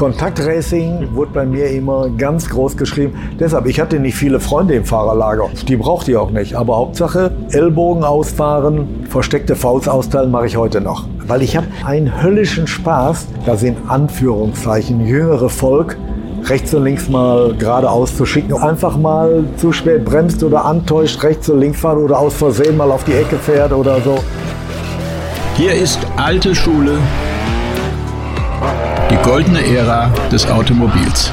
Kontaktracing wurde bei mir immer ganz groß geschrieben. Deshalb, ich hatte nicht viele Freunde im Fahrerlager. Die brauchte ich auch nicht. Aber Hauptsache, Ellbogen ausfahren, versteckte Faust austeilen mache ich heute noch. Weil ich habe einen höllischen Spaß, da sind Anführungszeichen jüngere Volk, rechts und links mal geradeaus zu schicken. Einfach mal zu spät bremst oder antäuscht, rechts und links fahren oder aus Versehen mal auf die Ecke fährt oder so. Hier ist alte Schule, goldene Ära des Automobils.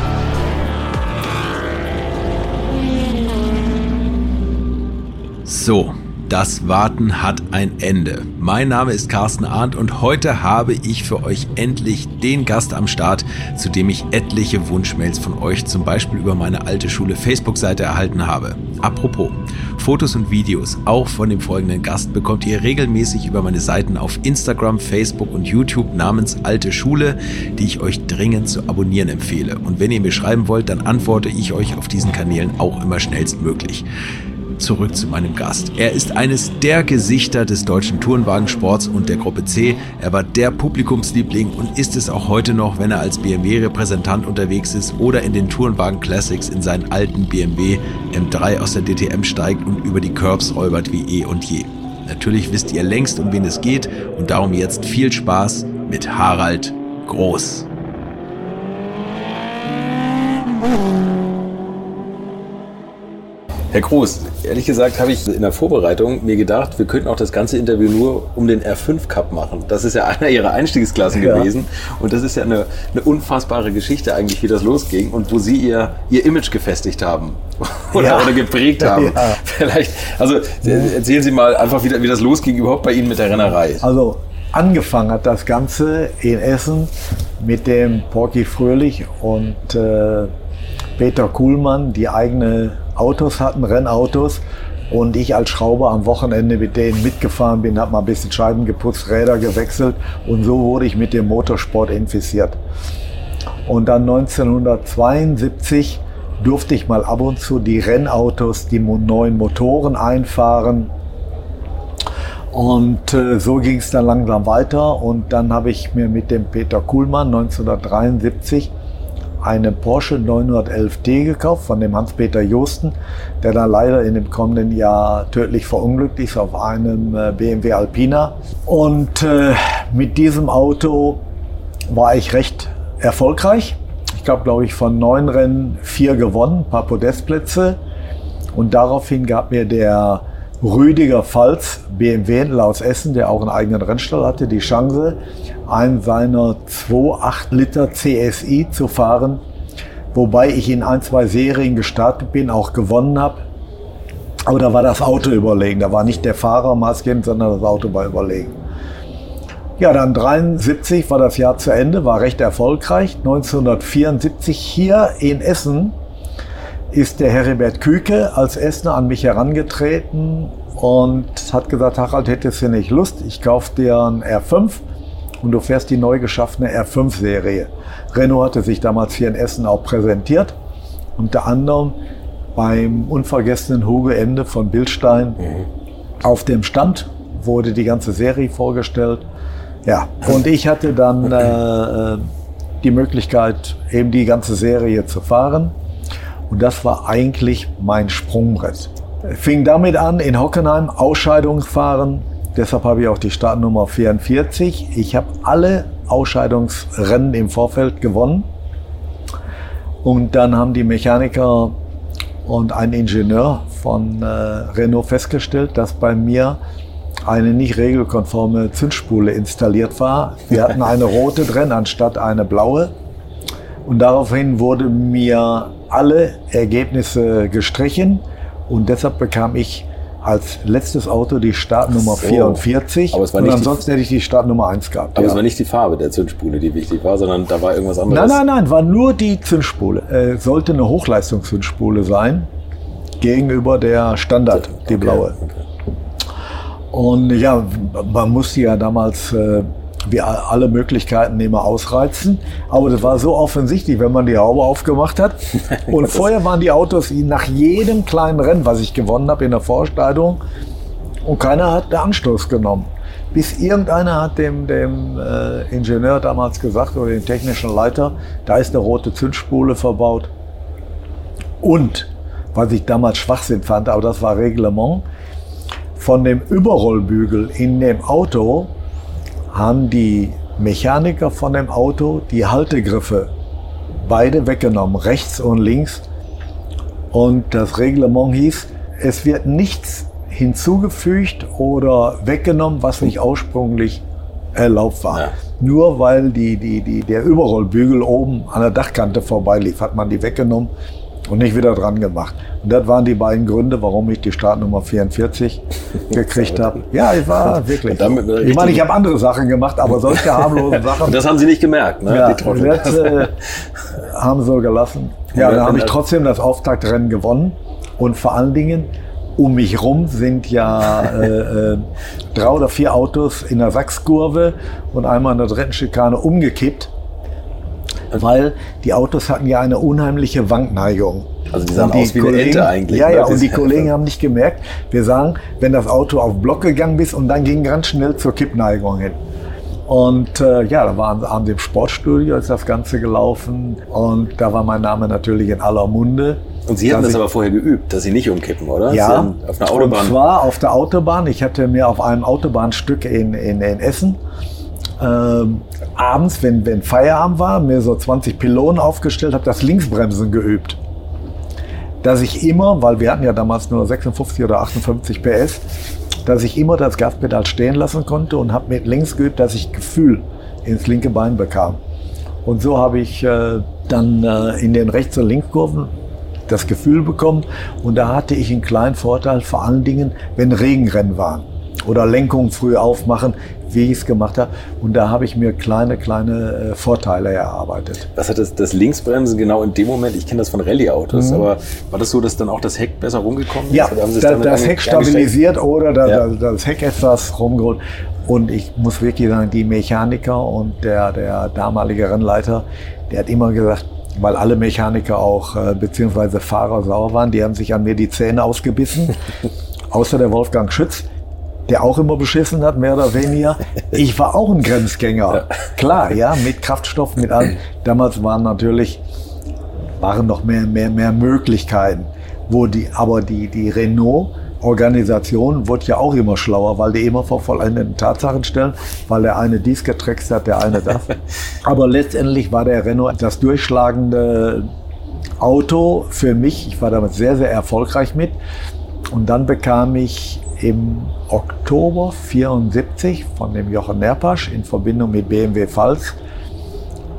So, das Warten hat ein Ende. Mein Name ist Carsten Arndt und heute habe ich für euch endlich den Gast am Start, zu dem ich etliche Wunschmails von euch zum Beispiel über meine alte Schule Facebook-Seite erhalten habe. Apropos, Fotos und Videos auch von dem folgenden Gast bekommt ihr regelmäßig über meine Seiten auf Instagram, Facebook und YouTube namens Alte Schule, die ich euch dringend zu abonnieren empfehle. Und wenn ihr mir schreiben wollt, dann antworte ich euch auf diesen Kanälen auch immer schnellstmöglich zurück zu meinem Gast. Er ist eines der Gesichter des deutschen Tourenwagensports und der Gruppe C. Er war der Publikumsliebling und ist es auch heute noch, wenn er als BMW-Repräsentant unterwegs ist oder in den Tourenwagen Classics in seinen alten BMW M3 aus der DTM steigt und über die Curbs räubert wie eh und je. Natürlich wisst ihr längst, um wen es geht und darum jetzt viel Spaß mit Harald Groß. Herr Groß, ehrlich gesagt habe ich in der Vorbereitung mir gedacht, wir könnten auch das ganze Interview nur um den R5 Cup machen. Das ist ja einer Ihrer Einstiegsklassen ja. gewesen. Und das ist ja eine, eine, unfassbare Geschichte eigentlich, wie das losging und wo Sie Ihr, Ihr Image gefestigt haben oder, ja. oder geprägt haben. Ja. Vielleicht, also erzählen Sie mal einfach, wie, wie das losging überhaupt bei Ihnen mit der Rennerei. Also angefangen hat das Ganze in Essen mit dem Porky Fröhlich und äh, Peter Kuhlmann, die eigene Autos hatten, Rennautos. Und ich als Schrauber am Wochenende mit denen mitgefahren bin, habe mal ein bisschen Scheiben geputzt, Räder gewechselt und so wurde ich mit dem Motorsport infiziert. Und dann 1972 durfte ich mal ab und zu die Rennautos, die neuen Motoren einfahren. Und äh, so ging es dann langsam weiter. Und dann habe ich mir mit dem Peter Kuhlmann 1973 eine Porsche 911D gekauft von dem Hans-Peter Josten, der dann leider in dem kommenden Jahr tödlich verunglückt ist auf einem äh, BMW Alpina. Und äh, mit diesem Auto war ich recht erfolgreich. Ich habe, glaube ich, von neun Rennen vier gewonnen, ein paar Podestplätze. Und daraufhin gab mir der Rüdiger Pfalz, BMW aus Essen, der auch einen eigenen Rennstall hatte, die Chance, einen seiner 2,8 Liter CSI zu fahren, wobei ich in ein, zwei Serien gestartet bin, auch gewonnen habe. Aber da war das Auto überlegen. Da war nicht der Fahrer maßgebend, sondern das Auto war überlegen. Ja, dann 73 war das Jahr zu Ende, war recht erfolgreich. 1974 hier in Essen ist der Heribert Küke als Essener an mich herangetreten und hat gesagt, Harald, hättest du nicht Lust? Ich kaufe dir einen R5 und du fährst die neu geschaffene R5-Serie. Renault hatte sich damals hier in Essen auch präsentiert, unter anderem beim unvergessenen Hugo Ende von Bildstein. Mhm. Auf dem Stand wurde die ganze Serie vorgestellt. Ja, und ich hatte dann äh, äh die Möglichkeit, eben die ganze Serie zu fahren. Und das war eigentlich mein Sprungbrett. Fing damit an, in Hockenheim Ausscheidungsfahren. Deshalb habe ich auch die Startnummer 44. Ich habe alle Ausscheidungsrennen im Vorfeld gewonnen. Und dann haben die Mechaniker und ein Ingenieur von äh, Renault festgestellt, dass bei mir eine nicht regelkonforme Zündspule installiert war. Wir hatten eine rote drin anstatt eine blaue. Und daraufhin wurde mir alle Ergebnisse gestrichen und deshalb bekam ich als letztes Auto die Startnummer so. 44. Aber es war nicht und ansonsten hätte ich die Startnummer 1 gehabt. Aber ja. es war nicht die Farbe der Zündspule, die wichtig war, sondern da war irgendwas anderes. Nein, nein, nein, war nur die Zündspule. Äh, sollte eine Hochleistungszündspule sein gegenüber der Standard, die okay. blaue. Okay. Und ja, man musste ja damals äh, wir alle Möglichkeiten immer ausreizen. Aber das war so offensichtlich, wenn man die Haube aufgemacht hat. Und vorher waren die Autos nach jedem kleinen Rennen, was ich gewonnen habe in der Vorstellung, und keiner hat den Anstoß genommen. Bis irgendeiner hat dem, dem äh, Ingenieur damals gesagt oder dem technischen Leiter, da ist eine rote Zündspule verbaut. Und, was ich damals Schwachsinn fand, aber das war Reglement, von dem Überrollbügel in dem Auto haben die Mechaniker von dem Auto die Haltegriffe beide weggenommen, rechts und links. Und das Reglement hieß, es wird nichts hinzugefügt oder weggenommen, was nicht ursprünglich erlaubt war. Ja. Nur weil die, die, die, der Überrollbügel oben an der Dachkante vorbeilief, hat man die weggenommen und nicht wieder dran gemacht. Und das waren die beiden Gründe, warum ich die Startnummer 44 gekriegt habe. Ja, ich war wirklich. ich meine, ich habe andere Sachen gemacht, aber solche harmlosen Sachen. Und das haben Sie nicht gemerkt, ne? Ja, das äh, haben sie gelassen. Ja, dann habe ich trotzdem das Auftaktrennen gewonnen und vor allen Dingen um mich rum sind ja äh, äh, drei oder vier Autos in der Sachskurve und einmal in der dritten Schikane umgekippt weil die Autos hatten ja eine unheimliche Wankneigung. Also die sahen die aus wie Kollegen, eine Ente eigentlich. Ja, ja, und die Kollegen haben nicht gemerkt. Wir sagen, wenn das Auto auf Block gegangen ist und dann ging ganz schnell zur Kippneigung hin. Und äh, ja, da waren an dem Sportstudio ist das Ganze gelaufen und da war mein Name natürlich in aller Munde. Und Sie hatten das aber vorher geübt, dass Sie nicht umkippen, oder? Ja, auf einer Autobahn. und zwar auf der Autobahn. Ich hatte mir auf einem Autobahnstück in, in, in Essen abends, wenn, wenn Feierabend war, mir so 20 Pylonen aufgestellt, habe das Linksbremsen geübt. Dass ich immer, weil wir hatten ja damals nur 56 oder 58 PS, dass ich immer das Gaspedal stehen lassen konnte und habe mit links geübt, dass ich Gefühl ins linke Bein bekam. Und so habe ich äh, dann äh, in den Rechts- und Linkskurven das Gefühl bekommen. Und da hatte ich einen kleinen Vorteil, vor allen Dingen, wenn Regenrennen waren oder Lenkung früh aufmachen, wie ich es gemacht habe. Und da habe ich mir kleine, kleine äh, Vorteile erarbeitet. Was hat das, das Linksbremsen genau in dem Moment? Ich kenne das von Rallye-Autos, mhm. aber war das so, dass dann auch das Heck besser rumgekommen ist? Ja, da, das Heck stabilisiert oder da, ja. das Heck etwas rumgeholt. Und ich muss wirklich sagen, die Mechaniker und der, der damalige Rennleiter, der hat immer gesagt, weil alle Mechaniker auch äh, beziehungsweise Fahrer sauer waren, die haben sich an mir die Zähne ausgebissen, außer der Wolfgang Schütz der auch immer beschissen hat, mehr oder weniger. Ich war auch ein Grenzgänger. Klar, ja, mit Kraftstoff, mit allem. Damals waren natürlich, waren noch mehr, mehr, mehr Möglichkeiten. Wo die, aber die, die Renault, Organisation wurde ja auch immer schlauer, weil die immer vor vollendeten Tatsachen stellen, weil der eine dies getrickst hat, der eine das. Aber letztendlich war der Renault das durchschlagende Auto für mich. Ich war damit sehr, sehr erfolgreich mit. Und dann bekam ich im Oktober 74 von dem Jochen Nerpasch in Verbindung mit BMW Pfalz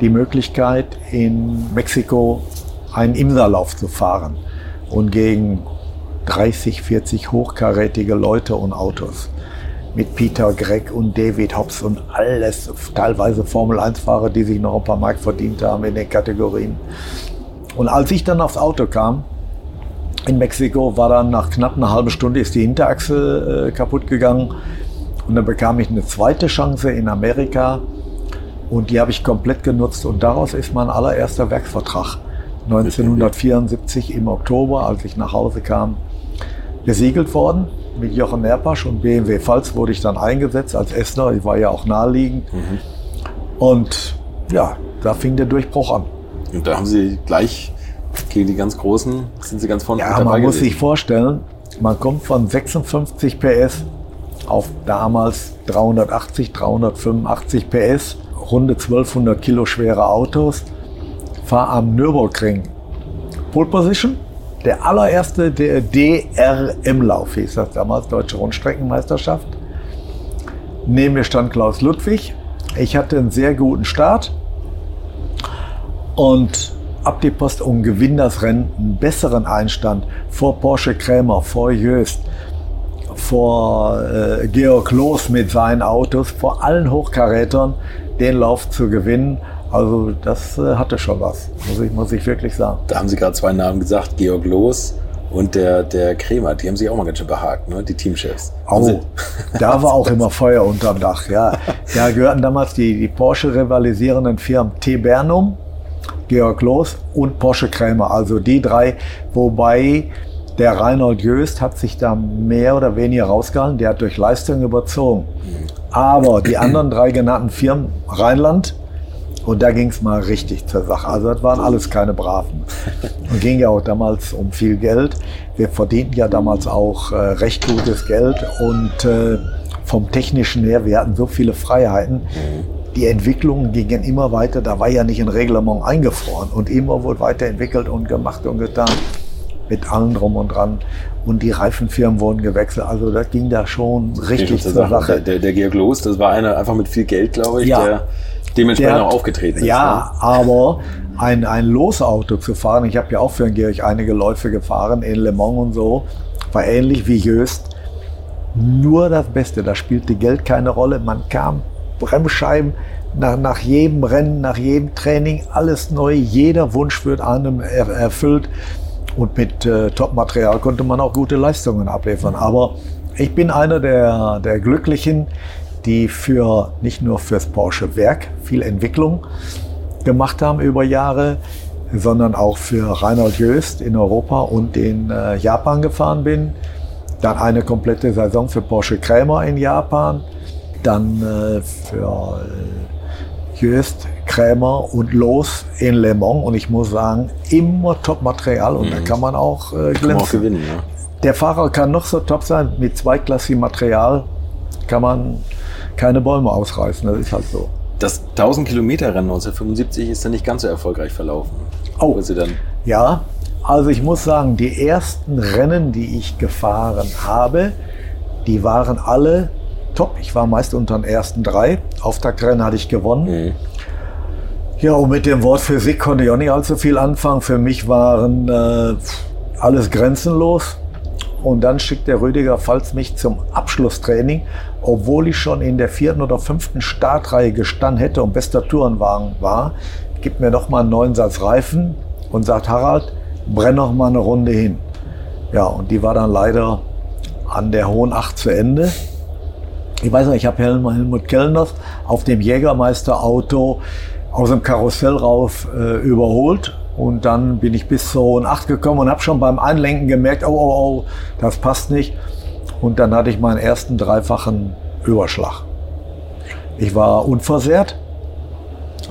die Möglichkeit, in Mexiko einen Imserlauf zu fahren und gegen 30, 40 hochkarätige Leute und Autos. Mit Peter Gregg und David Hobbs und alles, teilweise Formel-1-Fahrer, die sich noch ein paar Mark verdient haben in den Kategorien. Und als ich dann aufs Auto kam, in Mexiko war dann nach knapp einer halben Stunde ist die Hinterachse äh, kaputt gegangen. Und dann bekam ich eine zweite Chance in Amerika und die habe ich komplett genutzt. Und daraus ist mein allererster Werksvertrag 1974 im Oktober, als ich nach Hause kam, besiegelt worden. Mit Jochen Nerpasch und BMW Pfalz wurde ich dann eingesetzt als Essener. Ich war ja auch naheliegend. Mhm. Und ja, da fing der Durchbruch an. Und da haben Sie gleich gegen die ganz Großen sind sie ganz vorne ja, dabei man muss sich vorstellen, man kommt von 56 PS auf damals 380, 385 PS, runde 1200 Kilo schwere Autos, fahr am Nürburgring. Pole Position, der allererste der DRM-Lauf hieß das damals, Deutsche Rundstreckenmeisterschaft. Neben mir stand Klaus Ludwig. Ich hatte einen sehr guten Start und ab die Post und gewinn das Rennen einen besseren Einstand vor Porsche Krämer, vor Jöst, vor äh, Georg Loos mit seinen Autos, vor allen Hochkarätern den Lauf zu gewinnen. Also das äh, hatte schon was, muss ich, muss ich wirklich sagen. Da haben Sie gerade zwei Namen gesagt, Georg Loos und der, der Krämer, die haben sich auch mal ganz schön behagt, ne? die Teamchefs. Oh, da war auch immer Feuer unterm Dach, ja. Da gehörten damals die, die Porsche-rivalisierenden Firmen T. Bernum, Georg Loos und Porsche Krämer. Also die drei, wobei der Reinhold Jöst hat sich da mehr oder weniger rausgehalten. Der hat durch Leistung überzogen. Aber die anderen drei genannten Firmen, Rheinland, und da ging es mal richtig zur Sache. Also das waren alles keine Braven. Und ging ja auch damals um viel Geld. Wir verdienten ja damals auch äh, recht gutes Geld und äh, vom technischen her, wir hatten so viele Freiheiten. Die Entwicklungen gingen immer weiter. Da war ja nicht ein Reglement eingefroren und immer wurde weiterentwickelt und gemacht und getan mit allem drum und dran. Und die Reifenfirmen wurden gewechselt. Also das ging da schon richtig zur Sache. Sache. Der, der, Georg Loos, das war einer einfach mit viel Geld, glaube ich, Ja. der dementsprechend Der auch aufgetreten ist. Ja, aber ein, ein Losauto zu fahren, ich habe ja auch für den Georg einige Läufe gefahren in Le Mans und so, war ähnlich wie Jöst. Nur das Beste, da spielte Geld keine Rolle. Man kam, Bremsscheiben, nach, nach jedem Rennen, nach jedem Training, alles neu, jeder Wunsch wird einem er, erfüllt. Und mit äh, Top-Material konnte man auch gute Leistungen abliefern. Aber ich bin einer der, der Glücklichen, die für nicht nur fürs Porsche Werk viel Entwicklung gemacht haben über Jahre, sondern auch für Reinhold Jöst in Europa und in äh, Japan gefahren bin. Dann eine komplette Saison für Porsche Krämer in Japan. Dann äh, für äh, Jöst, Krämer und Los in Le Mans. Und ich muss sagen, immer Top-Material und da kann man auch äh, Kann man auch glänzen. gewinnen, ja. Der Fahrer kann noch so top sein, mit zweiklassigem Material kann man keine Bäume ausreißen. Das ist halt so. Das 1000 Kilometer Rennen 1975 ist dann nicht ganz so erfolgreich verlaufen. Oh. Sie dann Ja, also ich muss sagen, die ersten Rennen, die ich gefahren habe, die waren alle top. Ich war meist unter den ersten drei. Auftaktrennen hatte ich gewonnen. Mhm. Ja, und mit dem Wort Physik konnte ich auch nicht allzu viel anfangen. Für mich waren äh, alles grenzenlos. Und dann schickt der Rüdiger Pfalz mich zum Abschlusstraining, obwohl ich schon in der vierten oder fünften Startreihe gestanden hätte und bester Tourenwagen war. Gibt mir noch mal einen neuen Satz Reifen und sagt, Harald, brenn noch mal eine Runde hin. Ja, und die war dann leider an der Hohen Acht zu Ende. Ich weiß noch, ich habe Helmut, Kellners auf dem Jägermeister-Auto aus dem Karussell rauf äh, überholt. Und dann bin ich bis Hohen Acht gekommen und habe schon beim Einlenken gemerkt, oh, oh, oh, das passt nicht. Und dann hatte ich meinen ersten dreifachen Überschlag. Ich war unversehrt,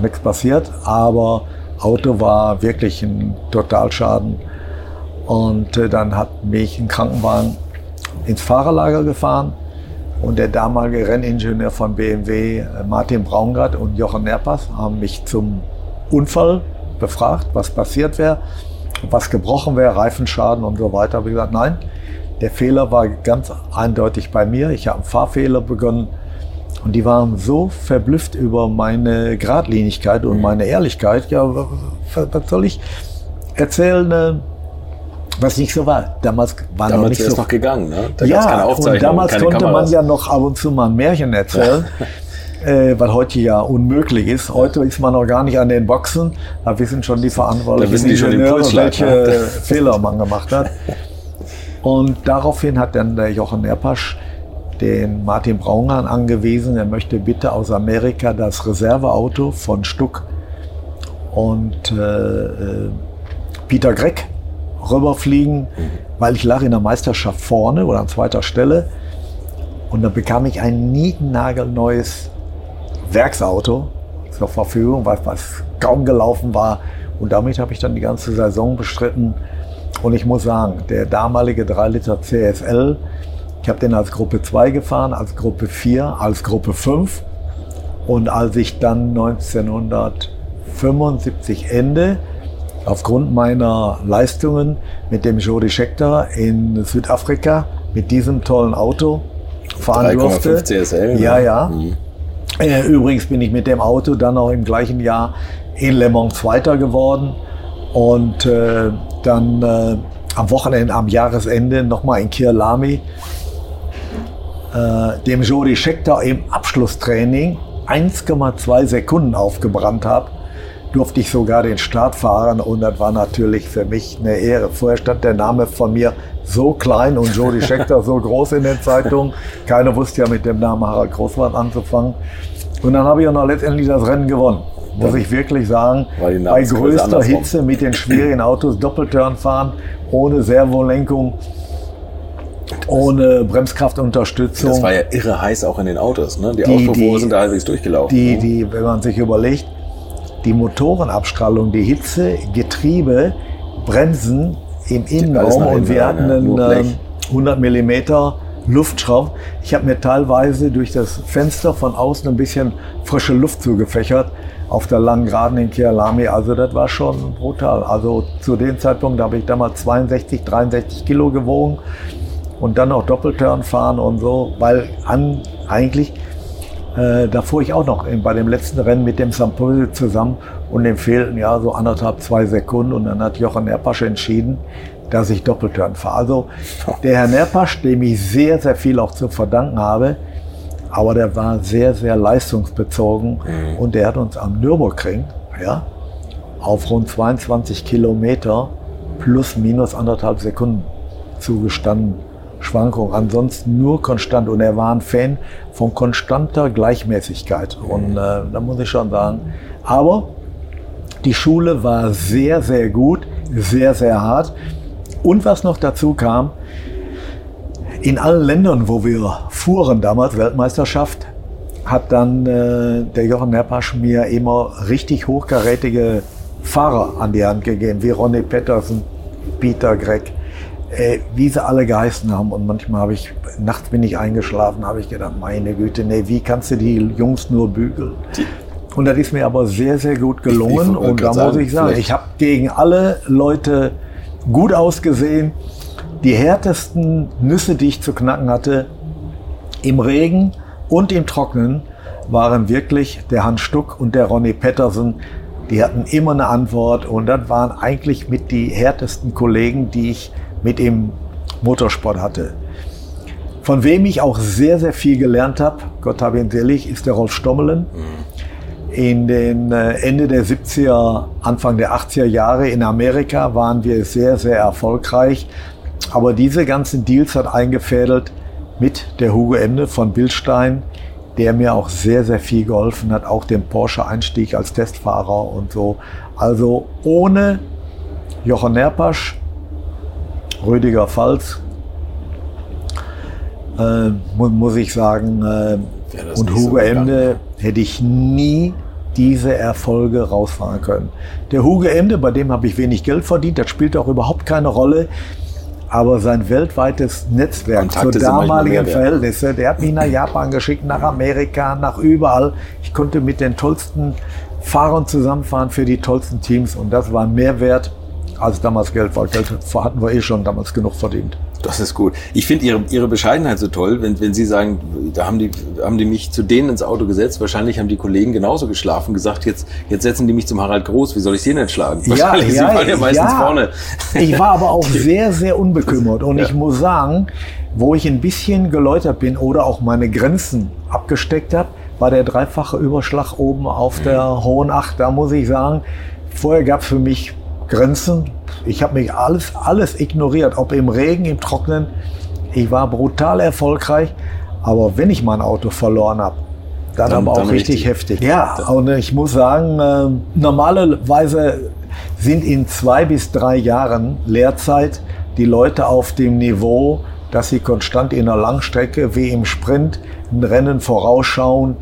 nichts passiert, aber Auto war wirklich ein Totalschaden. Und äh, dann hat mich ein Krankenwagen ins Fahrerlager gefahren und der damalige Renningenieur von BMW, äh, Martin Braungart und Jochen Nerpas, haben mich zum Unfall befragt, was passiert wäre, was gebrochen wäre, Reifenschaden und so weiter. Habe ich gesagt, nein, der Fehler war ganz eindeutig bei mir. Ich habe einen Fahrfehler begonnen und die waren so verblüfft über meine Gradlinigkeit und meine Ehrlichkeit. Ja, was, was soll ich erzählen, äh, was nicht so war? Damals war noch damals nicht wäre es so noch gegangen, ne? Da ja, keine und damals keine konnte Kameras. man ja noch ab und zu mal ein Märchen erzählen, äh, was heute ja unmöglich ist. Heute ist man noch gar nicht an den Boxen, da wissen schon die Verantwortlichen Ingenieure, welche ne? Fehler man gemacht hat. Und daraufhin hat dann der Jochen Nerpasch den Martin Braunhahn angewiesen, er möchte bitte aus Amerika das Reserveauto von Stuck und äh, äh, Peter Greck rüberfliegen, weil ich lag in der Meisterschaft vorne oder an zweiter Stelle. Und dann bekam ich ein nietennagelneues Werksauto zur Verfügung, was, was kaum gelaufen war. Und damit habe ich dann die ganze Saison bestritten. Und ich muss sagen, der damalige 3 Liter CSL, ich habe den als Gruppe 2 gefahren, als Gruppe 4, als Gruppe 5. Und als ich dann 1975 Ende aufgrund meiner Leistungen mit dem Jody Scheckter in Südafrika mit diesem tollen Auto fahren 3,5 durfte. CSL. ne? Ja, ja. Mhm. Äh, übrigens bin ich mit dem Auto dann auch im gleichen Jahr in Le Mans Zweiter geworden und äh, dann äh, am Wochenende, am Jahresende nochmal in Kirlami äh, dem Jody Scheckter im Abschlusstraining 1,2 Sekunden aufgebrannt habe, durfte ich sogar den Start fahren und das war natürlich für mich eine Ehre. Vorher stand der Name von mir so klein und Jody Scheckter so groß in den Zeitungen. Keiner wusste ja mit dem Namen Harald Großwart anzufangen. Und dann habe ich auch noch letztendlich das Rennen gewonnen. Muss ich wirklich sagen, bei größter. Hitze mit den schwierigen Autos Doppelturn fahren, ohne Servolenkung. ohne Bremskraftunterstützung. Das war ja irre heiß auch in den Autos. Ne? Die, die Auspuffrohre sind da halbwegs durchgelaufen. Die, ne? die, wenn man sich überlegt, die Motorenabstrahlung, die Hitze, Getriebe, Bremsen im Innenraum und wir hatten einen 100 Millimeter Luftschraub. Ich habe mir teilweise durch das Fenster von außen ein bisschen frische Luft zugefächert auf der langen Geraden in Kialami. Also das war schon brutal. Also zu dem Zeitpunkt habe ich damals 62, 63 Kilo gewogen und dann auch Doppelturn fahren und so, weil an, eigentlich äh, da fuhr ich auch noch in, bei dem letzten Rennen mit dem Sampoli zusammen und dem fehlten ja so anderthalb, zwei Sekunden und dann hat Jochen Erpasch entschieden, dass ich Doppelturn fahre. Also der Herr Nerpasch, dem ich sehr, sehr viel auch zu verdanken habe, aber der war sehr, sehr leistungsbezogen mhm. und der hat uns am Nürburgring ja, auf rund 22 Kilometer plus minus anderthalb Sekunden zugestanden. Schwankung, ansonsten nur konstant. Und er war ein Fan von konstanter Gleichmäßigkeit. Und äh, da muss ich schon sagen, aber die Schule war sehr, sehr gut, sehr, sehr hart. Und was noch dazu kam, in allen Ländern, wo wir fuhren damals, Weltmeisterschaft, hat dann äh, der Jochen Neppasch mir immer richtig hochkarätige Fahrer an die Hand gegeben, wie Ronnie Pettersen, Peter Gregg, äh, wie sie alle geheißen haben. Und manchmal habe ich, nachts bin ich eingeschlafen, habe ich gedacht, meine Güte, nee, wie kannst du die Jungs nur bügeln? Und das ist mir aber sehr, sehr gut gelungen. Ich, ich und da muss ich sagen, ich habe gegen alle Leute gut ausgesehen. Die härtesten Nüsse, die ich zu knacken hatte, im Regen und im Trocknen, waren wirklich der Hans Stuck und der Ronny Pettersen. Die hatten immer eine Antwort und das waren eigentlich mit die härtesten Kollegen, die ich mit im Motorsport hatte. Von wem ich auch sehr, sehr viel gelernt habe, Gott habe ihn selig, ist der Rolf Stommelen. In den äh, Ende der 70er, Anfang der 80er Jahre in Amerika waren wir sehr, sehr erfolgreich. Aber diese ganzen Deals hat eingefädelt mit der Hugo Ende von Bildstein, der mir auch sehr, sehr viel geholfen hat, auch dem Porsche-Einstieg als Testfahrer und so. Also ohne Jochen Nerpasch, Rüdiger Pfalz, äh, mu muss ich sagen, äh, und Hugo so Emde hätte ich nie diese Erfolge rausfahren können. Der Hugo Emde, bei dem habe ich wenig Geld verdient, das spielt auch überhaupt keine Rolle. Aber sein weltweites Netzwerk Kontakte zur damaligen Verhältnisse, der hat mich nach Japan geschickt, nach Amerika, nach überall. Ich konnte mit den tollsten Fahrern zusammenfahren für die tollsten Teams und das war mehr wert als damals Geld, weil Geld hatten wir eh schon damals genug verdient. Das ist gut. Ich finde Ihre, Ihre Bescheidenheit so toll, wenn, wenn Sie sagen, da haben die, haben die mich zu denen ins Auto gesetzt. Wahrscheinlich haben die Kollegen genauso geschlafen, gesagt, jetzt, jetzt setzen die mich zum Harald Groß. Wie soll ich Sie denn schlagen? Ja, Wahrscheinlich, ja, Sie waren ja meistens ja. vorne. Ich war aber auch sehr, sehr unbekümmert. Und ja. ich muss sagen, wo ich ein bisschen geläutert bin oder auch meine Grenzen abgesteckt habe, war der dreifache Überschlag oben auf der mhm. Hohen Acht. Da muss ich sagen, vorher gab es für mich Grenzen. Ich habe mich alles, alles ignoriert, ob im Regen, im Trocknen. Ich war brutal erfolgreich, aber wenn ich mein Auto verloren habe, dann, dann aber auch dann richtig, heftig. Ja, und ich muss sagen, äh, normalerweise sind in zwei bis drei Jahren Lehrzeit die Leute auf dem Niveau, dass sie konstant in der Langstrecke wie im Sprint ein Rennen vorausschauen,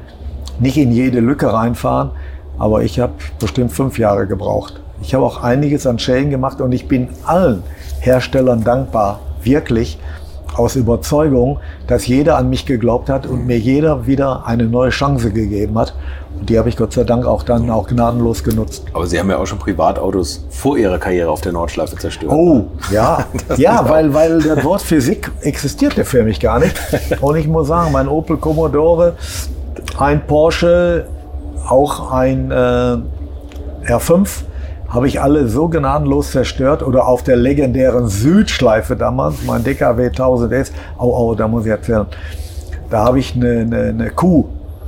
nicht in jede Lücke reinfahren. Aber ich habe bestimmt fünf Jahre gebraucht. Ich habe auch einiges an Schäden gemacht und ich bin allen Herstellern dankbar, wirklich aus Überzeugung, dass jeder an mich geglaubt hat und mir jeder wieder eine neue Chance gegeben hat. Und die habe ich Gott sei Dank auch dann auch gnadenlos genutzt. Aber Sie haben ja auch schon Privatautos vor Ihrer Karriere auf der Nordschleife zerstört. Oh, ja. ja, weil, weil das Wort Physik existierte für mich gar nicht. Und ich muss sagen, mein Opel Commodore, ein Porsche, auch ein äh, R5, habe ich alle so gnadenlos zerstört oder auf der legendären Südschleife damals, mein DKW 1000 S, au, au, da muss ich erzählen, da habe ich eine, eine, eine Kuh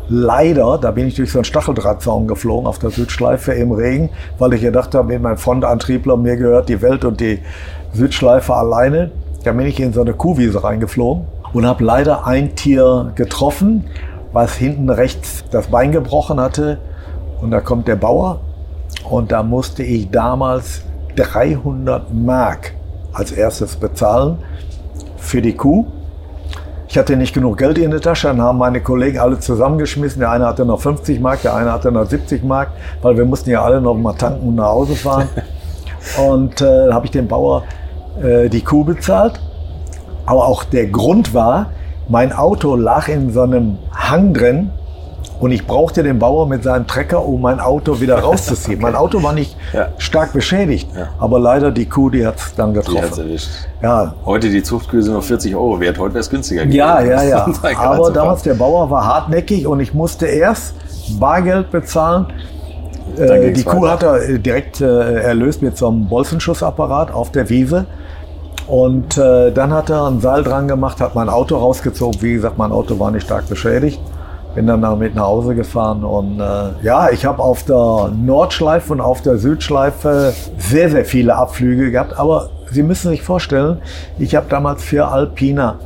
leider, da bin ich durch so einen Stacheldrahtzaun geflogen auf der Südschleife im Regen, weil ich gedacht habe, mit meinem Frontantriebler, mir gehört die Welt und die Südschleife alleine. Da bin ich in so eine Kuhwiese reingeflogen und habe leider ein Tier getroffen, was hinten rechts das Bein gebrochen hatte. Und da kommt der Bauer und da musste ich damals 300 Mark als erstes bezahlen für die Kuh. Ich hatte nicht genug Geld in der Tasche, dann haben meine Kollegen alle zusammengeschmissen. Der eine hatte noch 50 Mark, der eine hatte noch 70 Mark, weil wir mussten ja alle noch mal tanken und nach Hause fahren. und äh, habe ich dem Bauer äh, die Kuh bezahlt. Aber auch der Grund war, mein Auto lag in so einem Hang drin und ich brauchte den Bauer mit seinem Trecker, um mein Auto wieder rauszuziehen. Mein Auto war nicht Ja. stark beschädigt, Ja. aber leider die Kuh, die hat es dann getroffen. erwischt. Ja, Heute die Zuchtkühe sind noch 40 Euro wert. Heute wäre es günstiger ja, ja, ja. gewesen. Da Aber damals der Bauer war hartnäckig und ich musste erst Bargeld bezahlen. Äh, die Kuh weiter. hat er äh, direkt äh, erlöst mit so einem Bolzenschussapparat auf der Wiese. Und äh, dann hat er ein Seil dran gemacht, hat mein Auto rausgezogen. Wie gesagt, mein Auto war nicht stark beschädigt. Bin dann damit nach Hause gefahren und äh, ja, ich habe auf der Nordschleife und auf der Südschleife sehr, sehr viele Abflüge gehabt. Aber Sie müssen sich vorstellen, ich habe damals für Alpina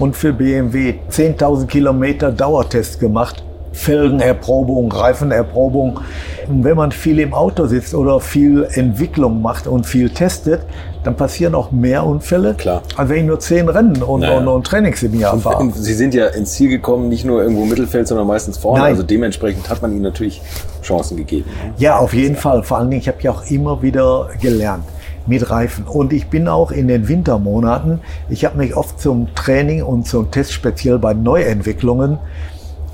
und für BMW 10.000 Kilometer Dauertest gemacht. Felgenerprobung, Reifenerprobung. Und wenn man viel im Auto sitzt oder viel Entwicklung macht und viel testet, dann passieren auch mehr Unfälle, Klar. als wenn ich nur zehn Rennen und, Naja. und, und Trainings im Jahr fahre. Sie sind ja ins Ziel gekommen, nicht nur irgendwo im Mittelfeld, sondern meistens vorne. Nein. Also dementsprechend hat man Ihnen natürlich Chancen gegeben. ne? Ja, auf jeden Fall. Vor allen Dingen, ich habe ja auch immer wieder gelernt mit Reifen. Und ich bin auch in den Wintermonaten, ich habe mich oft zum Training und zum Test speziell bei Neuentwicklungen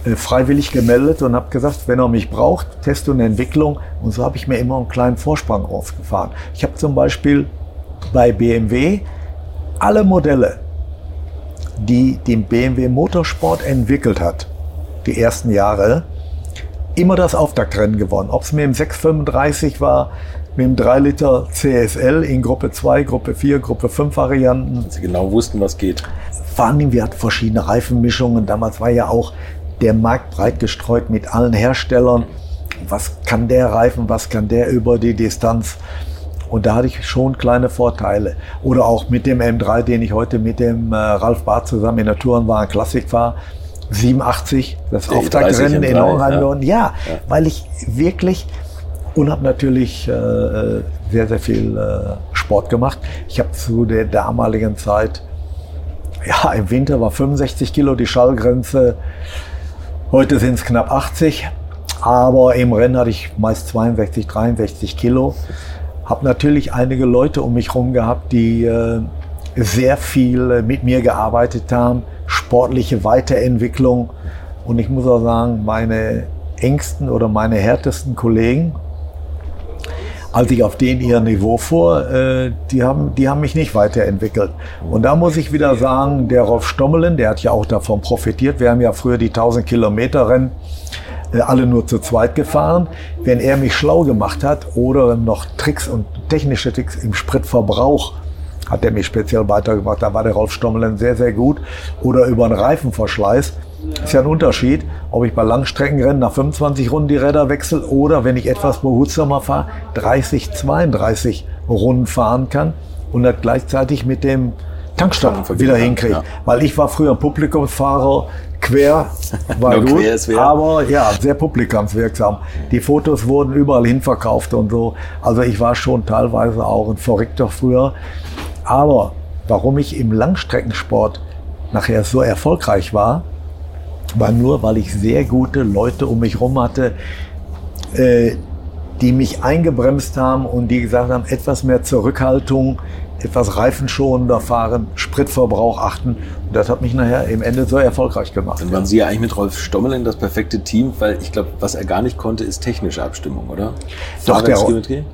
äh, freiwillig gemeldet und habe gesagt, wenn er mich braucht, Test und Entwicklung. Und so habe ich mir immer einen kleinen Vorsprung aufgefahren. Ich habe zum Beispiel bei BMW alle Modelle, die den BMW Motorsport entwickelt hat, die ersten Jahre, immer das Auftaktrennen gewonnen. Ob es mit dem 635 war, mit dem 3 Liter CSL in Gruppe 2, Gruppe 4, Gruppe 5 Varianten. Dass Sie genau wussten, was geht. Vor allem, wir hatten verschiedene Reifenmischungen. Damals war ja auch der Markt breit gestreut mit allen Herstellern. Was kann der Reifen, was kann der über die Distanz? Und da hatte ich schon kleine Vorteile. Oder auch mit dem M3, den ich heute mit dem äh, Ralf Barth zusammen in der Tourenwagen Klassik fahre. 87, das Auftaktrennen E30 in M3, Orangeon. Ja, Ja. weil ich wirklich und habe natürlich äh, sehr, sehr viel äh, Sport gemacht. Ich habe zu der damaligen Zeit, ja, im Winter war 65 Kilo die Schallgrenze. Heute sind es knapp 80. Aber im Rennen hatte ich meist 62, 63 Kilo. Habe natürlich einige Leute um mich herum gehabt, die äh, sehr viel äh, mit mir gearbeitet haben, sportliche Weiterentwicklung. Und ich muss auch sagen, meine engsten oder meine härtesten Kollegen, als ich auf den ihr Niveau fuhr, äh, die, haben, die haben mich nicht weiterentwickelt. Und da muss ich wieder sagen, der Rolf Stommelen, der hat ja auch davon profitiert. Wir haben ja früher die 1000 Kilometer Rennen alle nur zu zweit gefahren. Wenn er mich schlau gemacht hat oder noch Tricks und technische Tricks im Spritverbrauch, hat er mich speziell weitergebracht. Da war der Rolf Stommelen sehr, sehr gut. Oder über einen Reifenverschleiß. Ist ja ein Unterschied, ob ich bei Langstreckenrennen nach 25 Runden die Räder wechsle oder wenn ich etwas behutsamer fahre, 30, 32 Runden fahren kann und das gleichzeitig mit dem Vergehen wieder hinkriege. ja. Weil ich war früher Publikumsfahrer, quer war gut, quer aber ja, sehr publikumswirksam. Die Fotos wurden überall hin verkauft und so. Also ich war schon teilweise auch ein Verrückter früher. Aber warum ich im Langstreckensport nachher so erfolgreich war, war nur, weil ich sehr gute Leute um mich herum hatte, äh, die mich eingebremst haben und die gesagt haben, etwas mehr Zurückhaltung, etwas reifenschonender fahren, Spritverbrauch achten. Und das hat mich nachher im Ende so erfolgreich gemacht. Dann waren Sie ja eigentlich mit Rolf Stommelen das perfekte Team, weil ich glaube, was er gar nicht konnte, ist technische Abstimmung, oder? Doch, der,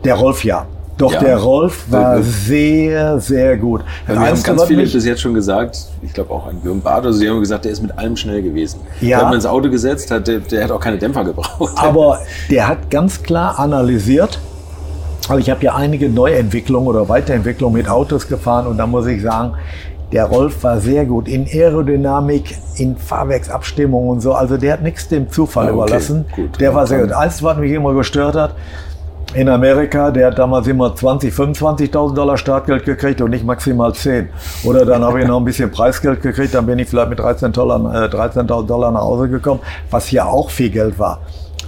der Rolf ja. Doch, Ja. der Rolf war sehr, sehr gut. Wir haben ganz viele bis jetzt schon gesagt, ich glaube auch ein Jürgen Barth, also sie haben gesagt, der ist mit allem schnell gewesen. Ja. Der hat man ins Auto gesetzt, hat, der, der hat auch keine Dämpfer gebraucht. Aber der hat ganz klar analysiert. Also ich habe ja einige Neuentwicklungen oder Weiterentwicklungen mit Autos gefahren und da muss ich sagen, der Rolf war sehr gut in Aerodynamik, in Fahrwerksabstimmung und so. Also der hat nichts dem Zufall okay, überlassen. gut. Der war sehr gut. Eins, was mich immer gestört hat, in Amerika, der hat damals immer 20, 25.000 Dollar Startgeld gekriegt und nicht maximal 10. Oder dann habe ich noch ein bisschen Preisgeld gekriegt, dann bin ich vielleicht mit 13 Dollar, äh, 13.000 Dollar nach Hause gekommen, was ja auch viel Geld war.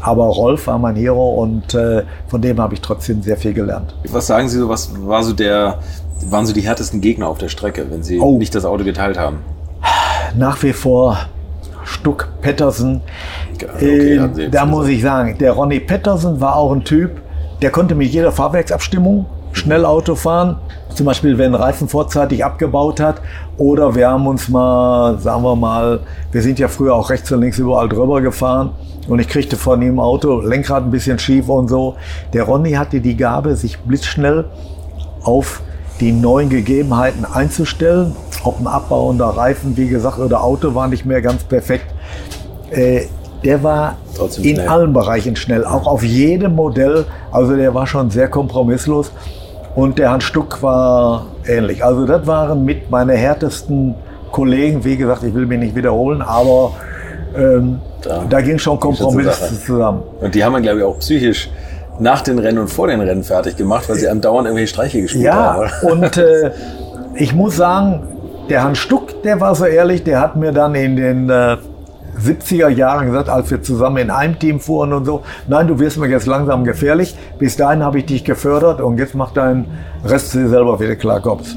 Aber Rolf war mein Hero und äh, von dem habe ich trotzdem sehr viel gelernt. Was sagen Sie so, was war so der, waren so die härtesten Gegner auf der Strecke, wenn Sie Oh. nicht das Auto geteilt haben? nach wie vor Stuck Pettersen. Okay, Äh, da muss ich sagen, der Ronny Pettersen war auch ein Typ, der konnte mit jeder Fahrwerksabstimmung schnell Auto fahren. Zum Beispiel, wenn Reifen vorzeitig abgebaut hat. Oder wir haben uns mal, sagen wir mal, wir sind ja früher auch rechts und links überall drüber gefahren. Und ich kriegte von ihm Auto, Lenkrad ein bisschen schief und so. Der Ronny hatte die Gabe, sich blitzschnell auf die neuen Gegebenheiten einzustellen. Ob ein abbauender Reifen, wie gesagt, oder Auto war nicht mehr ganz perfekt. Äh, der war Trotzdem in schnell. allen Bereichen schnell, auch auf jedem Modell. Also der war schon sehr kompromisslos. Und der Hans Stuck war ähnlich. Also das waren mit meine härtesten Kollegen. Wie gesagt, ich will mich nicht wiederholen, aber ähm, Da da, ging schon Kompromiss zusammen. Und die haben wir, glaube ich, auch psychisch nach den Rennen und vor den Rennen fertig gemacht, weil sie einem dauernd irgendwelche Streiche gespielt Ja, haben. oder? und äh, ich muss sagen, der Hans Stuck, der war so ehrlich, der hat mir dann in den äh, 70er Jahren gesagt, als wir zusammen in einem Team fuhren und so, nein, du wirst mir jetzt langsam gefährlich. Bis dahin habe ich dich gefördert und jetzt mach deinen Rest selber wieder klar kommst.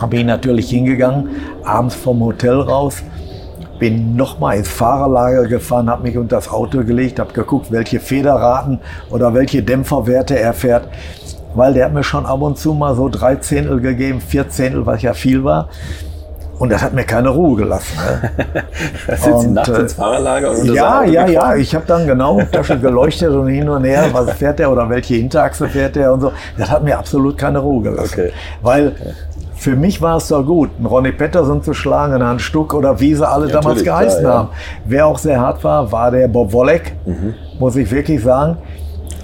Habe ich natürlich hingegangen, abends vom Hotel raus, bin nochmal ins Fahrerlager gefahren, habe mich unter das Auto gelegt, habe geguckt, welche Federraten oder welche Dämpferwerte er fährt. Weil der hat mir schon ab und zu mal so drei Zehntel gegeben, vier Zehntel, was ja viel war. Und das hat mir keine Ruhe gelassen. Ne? Sind sie Und, nachts äh, ins Fahrerlager und Ja, ja, ja. Ich habe dann genau Tasche geleuchtet und hin und her, was fährt der oder welche Hinterachse fährt der und so. Das hat mir absolut keine Ruhe gelassen. Okay. Weil für mich war es doch gut, einen Ronny Petterson zu schlagen, einen Hans Stuck oder wie sie alle Ja, damals geheißen klar, ja. haben. Wer auch sehr hart war, war der Bob Wollek, Mhm. muss ich wirklich sagen.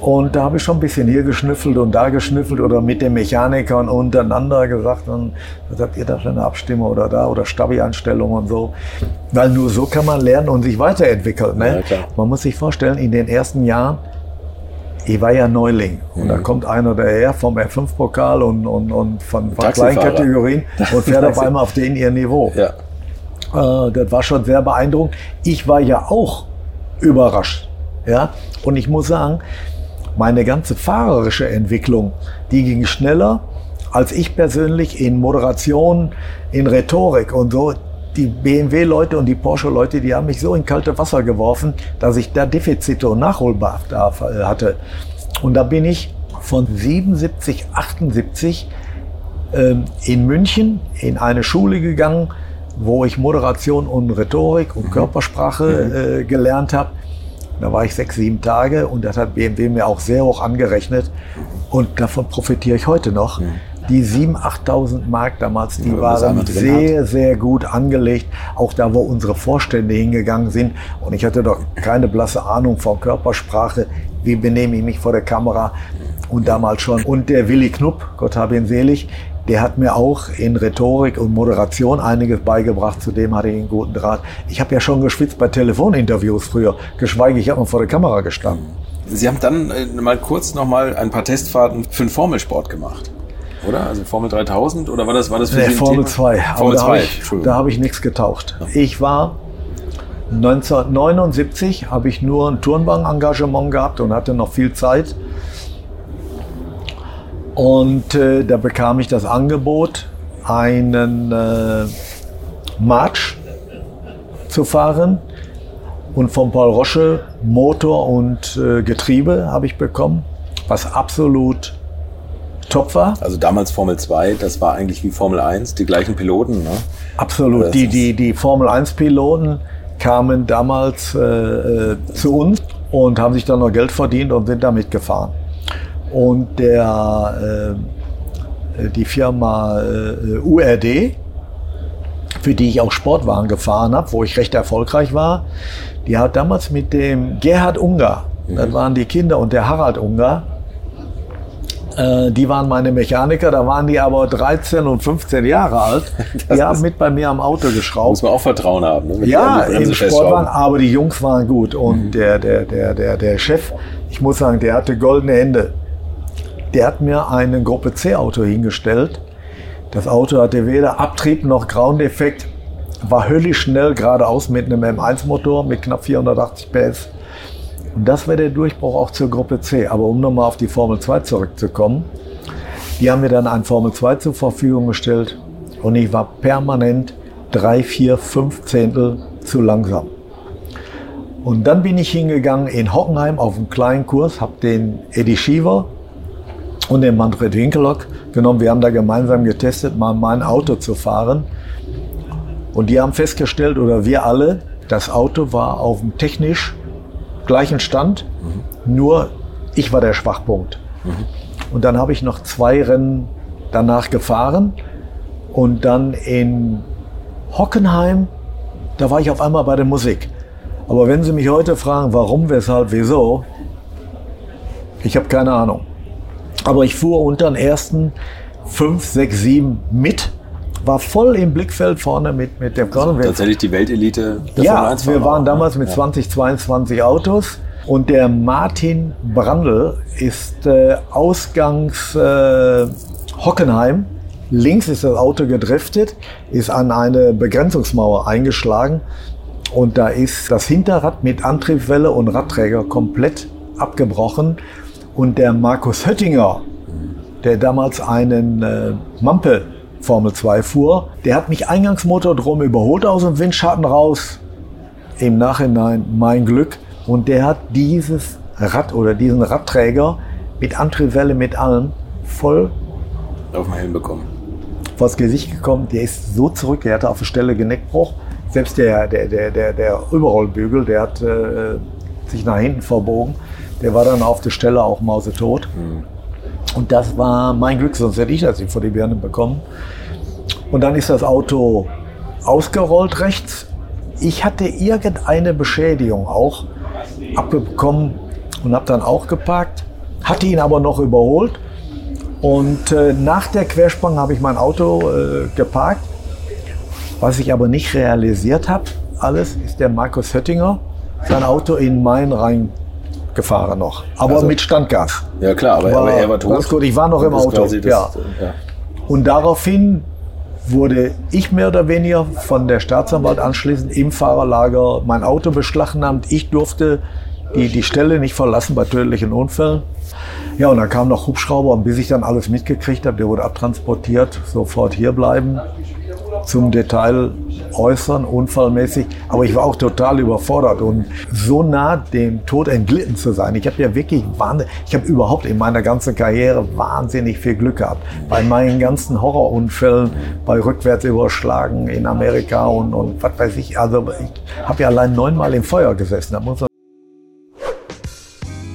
Und da habe ich schon ein bisschen hier geschnüffelt und da geschnüffelt oder mit den Mechanikern untereinander gesagt, und, was habt ihr da für eine Abstimmung oder da oder Stabi-Einstellung und so. Weil nur so kann man lernen und sich weiterentwickeln. Ne? Ja. Man muss sich vorstellen, in den ersten Jahren, ich war ja Neuling und Mhm. da kommt einer daher vom F5-Pokal und, und, und von, von kleinen Kategorien und fährt auf einmal auf den ihr Niveau. Ja. Äh, das war schon sehr beeindruckend. Ich war ja auch überrascht. Ja? Und ich muss sagen, meine ganze fahrerische Entwicklung, die ging schneller, als ich persönlich in Moderation, in Rhetorik und so. Die BMW-Leute und die Porsche-Leute, die haben mich so in kalte Wasser geworfen, dass ich da Defizite und Nachholbedarf äh, hatte. Und da bin ich von 77, 78 ähm, in München in eine Schule gegangen, wo ich Moderation und Rhetorik und Körpersprache äh, gelernt habe. Da war ich sechs, sieben Tage und das hat BMW mir auch sehr hoch angerechnet. Und davon profitiere ich heute noch. Die 7.000, 8.000 Mark damals, die Ja, waren sehr, sehr gut angelegt. Auch da, wo unsere Vorstände hingegangen sind. Und ich hatte doch keine blasse Ahnung von Körpersprache. Wie benehme ich mich vor der Kamera? Und damals schon. Und der Willi Knupp, Gott habe ihn selig, der hat mir auch in Rhetorik und Moderation einiges beigebracht. Zudem hatte ich einen guten Draht. Ich habe ja schon geschwitzt bei Telefoninterviews früher. Geschweige, ich habe mal vor der Kamera gestanden. Sie haben dann äh, mal kurz noch mal ein paar Testfahrten für den Formelsport gemacht, oder? Also Formel 3000 oder war das war das für Nee, Sie Formel Thema? 2. Aber Formel da 2. habe ich, Entschuldigung. da habe ich nichts getaucht. Ich war 1979 habe ich nur ein Turnwagen-Engagement gehabt und hatte noch viel Zeit. Und äh, da bekam ich das Angebot, einen äh, March zu fahren. Und von Paul Roche Motor und äh, Getriebe habe ich bekommen, was absolut top war. Also damals Formel 2, das war eigentlich wie Formel 1, die gleichen Piloten, ne? Absolut. Die, die, die Formel 1-Piloten kamen damals äh, äh, zu uns und haben sich dann noch Geld verdient und sind damit gefahren. Und der, äh, die Firma äh, URD, für die ich auch Sportwagen gefahren habe, wo ich recht erfolgreich war, die hat damals mit dem Gerhard Unger, das waren die Kinder und der Harald Unger, äh, die waren meine Mechaniker, da waren die aber 13 und 15 Jahre alt. Das Die haben mit bei mir am Auto geschraubt. Muss man auch Vertrauen haben, ne? Ja, im. Sportwagen, aber die Jungs waren gut. Und der, der, der, der, der Chef, ich muss sagen, der hatte goldene Hände. Der hat mir ein Gruppe C-Auto hingestellt. Das Auto hatte weder Abtrieb noch Ground-Effekt, war höllisch schnell geradeaus mit einem M1-Motor mit knapp 480 PS. Und das wäre der Durchbruch auch zur Gruppe C. Aber um nochmal auf die Formel 2 zurückzukommen, die haben mir dann ein Formel 2 zur Verfügung gestellt und ich war permanent drei, vier, fünf Zehntel zu langsam. Und dann bin ich hingegangen in Hockenheim auf einen kleinen Kurs, habe den Eddie Schiever und den Manfred Winkelock genommen. Wir haben da gemeinsam getestet, mal mein Auto zu fahren. Und die haben festgestellt, oder wir alle, das Auto war auf dem technisch gleichen Stand, mhm. nur ich war der Schwachpunkt. Mhm. Und dann habe ich noch zwei Rennen danach gefahren und dann in Hockenheim, da war ich auf einmal bei der Musik. Aber wenn Sie mich heute fragen, warum, weshalb, wieso, ich habe keine Ahnung. Aber ich fuhr unter den ersten 5, 6, 7 mit, war voll im Blickfeld vorne mit, mit dem also Tatsächlich die Weltelite. Ja, wir waren damals mit ja. 20, 22 Autos. Und der Martin Brandl ist äh, ausgangs äh, Hockenheim. Links ist das Auto gedriftet, ist an eine Begrenzungsmauer eingeschlagen und da ist das Hinterrad mit Antriebswelle und Radträger komplett abgebrochen. Und der Markus Höttinger, der damals einen äh, Mampe Formel 2 fuhr, der hat mich Eingangsmotor drum überholt aus dem Windschatten raus. Im Nachhinein mein Glück. Und der hat dieses Rad oder diesen Radträger mit Antriebswelle, mit allem voll auf den Helm bekommen. Vors Gesicht gekommen. Der ist so zurück, der hatte auf der Stelle Genickbruch. Selbst der, der, der, der, der Überrollbügel, der hat äh, sich nach hinten verbogen. Der war dann auf der Stelle auch mausetot. Mhm. Und das war mein Glück, sonst hätte ich das nicht vor die Birne bekommen. Und dann ist das Auto ausgerollt rechts. Ich hatte irgendeine Beschädigung auch abbekommen und habe dann auch geparkt, hatte ihn aber noch überholt. Und äh, nach der Quersprung habe ich mein Auto äh, geparkt was ich aber nicht realisiert habe, alles, ist der Markus Höttinger sein Auto in Main reingefahren noch. Aber also, mit Standgas. Ja klar, aber, war, aber er war tot. Ganz gut, ich war noch im Auto. Das, ja. ja. Und daraufhin wurde ich mehr oder weniger von der Staatsanwalt anschließend im Fahrerlager mein Auto beschlagnahmt. Ich durfte die, die Stelle nicht verlassen bei tödlichen Unfällen. Ja, und dann kam noch Hubschrauber und bis ich dann alles mitgekriegt habe, der wurde abtransportiert, sofort hier bleiben zum Detail äußern, unfallmäßig. Aber ich war auch total überfordert und so nah dem Tod entglitten zu sein. Ich habe ja wirklich wahnsinnig, ich habe überhaupt in meiner ganzen Karriere wahnsinnig viel Glück gehabt. Bei meinen ganzen Horrorunfällen, bei Rückwärtsüberschlagen in Amerika und, und was weiß ich. Also ich habe ja allein neunmal im Feuer gesessen. Da muss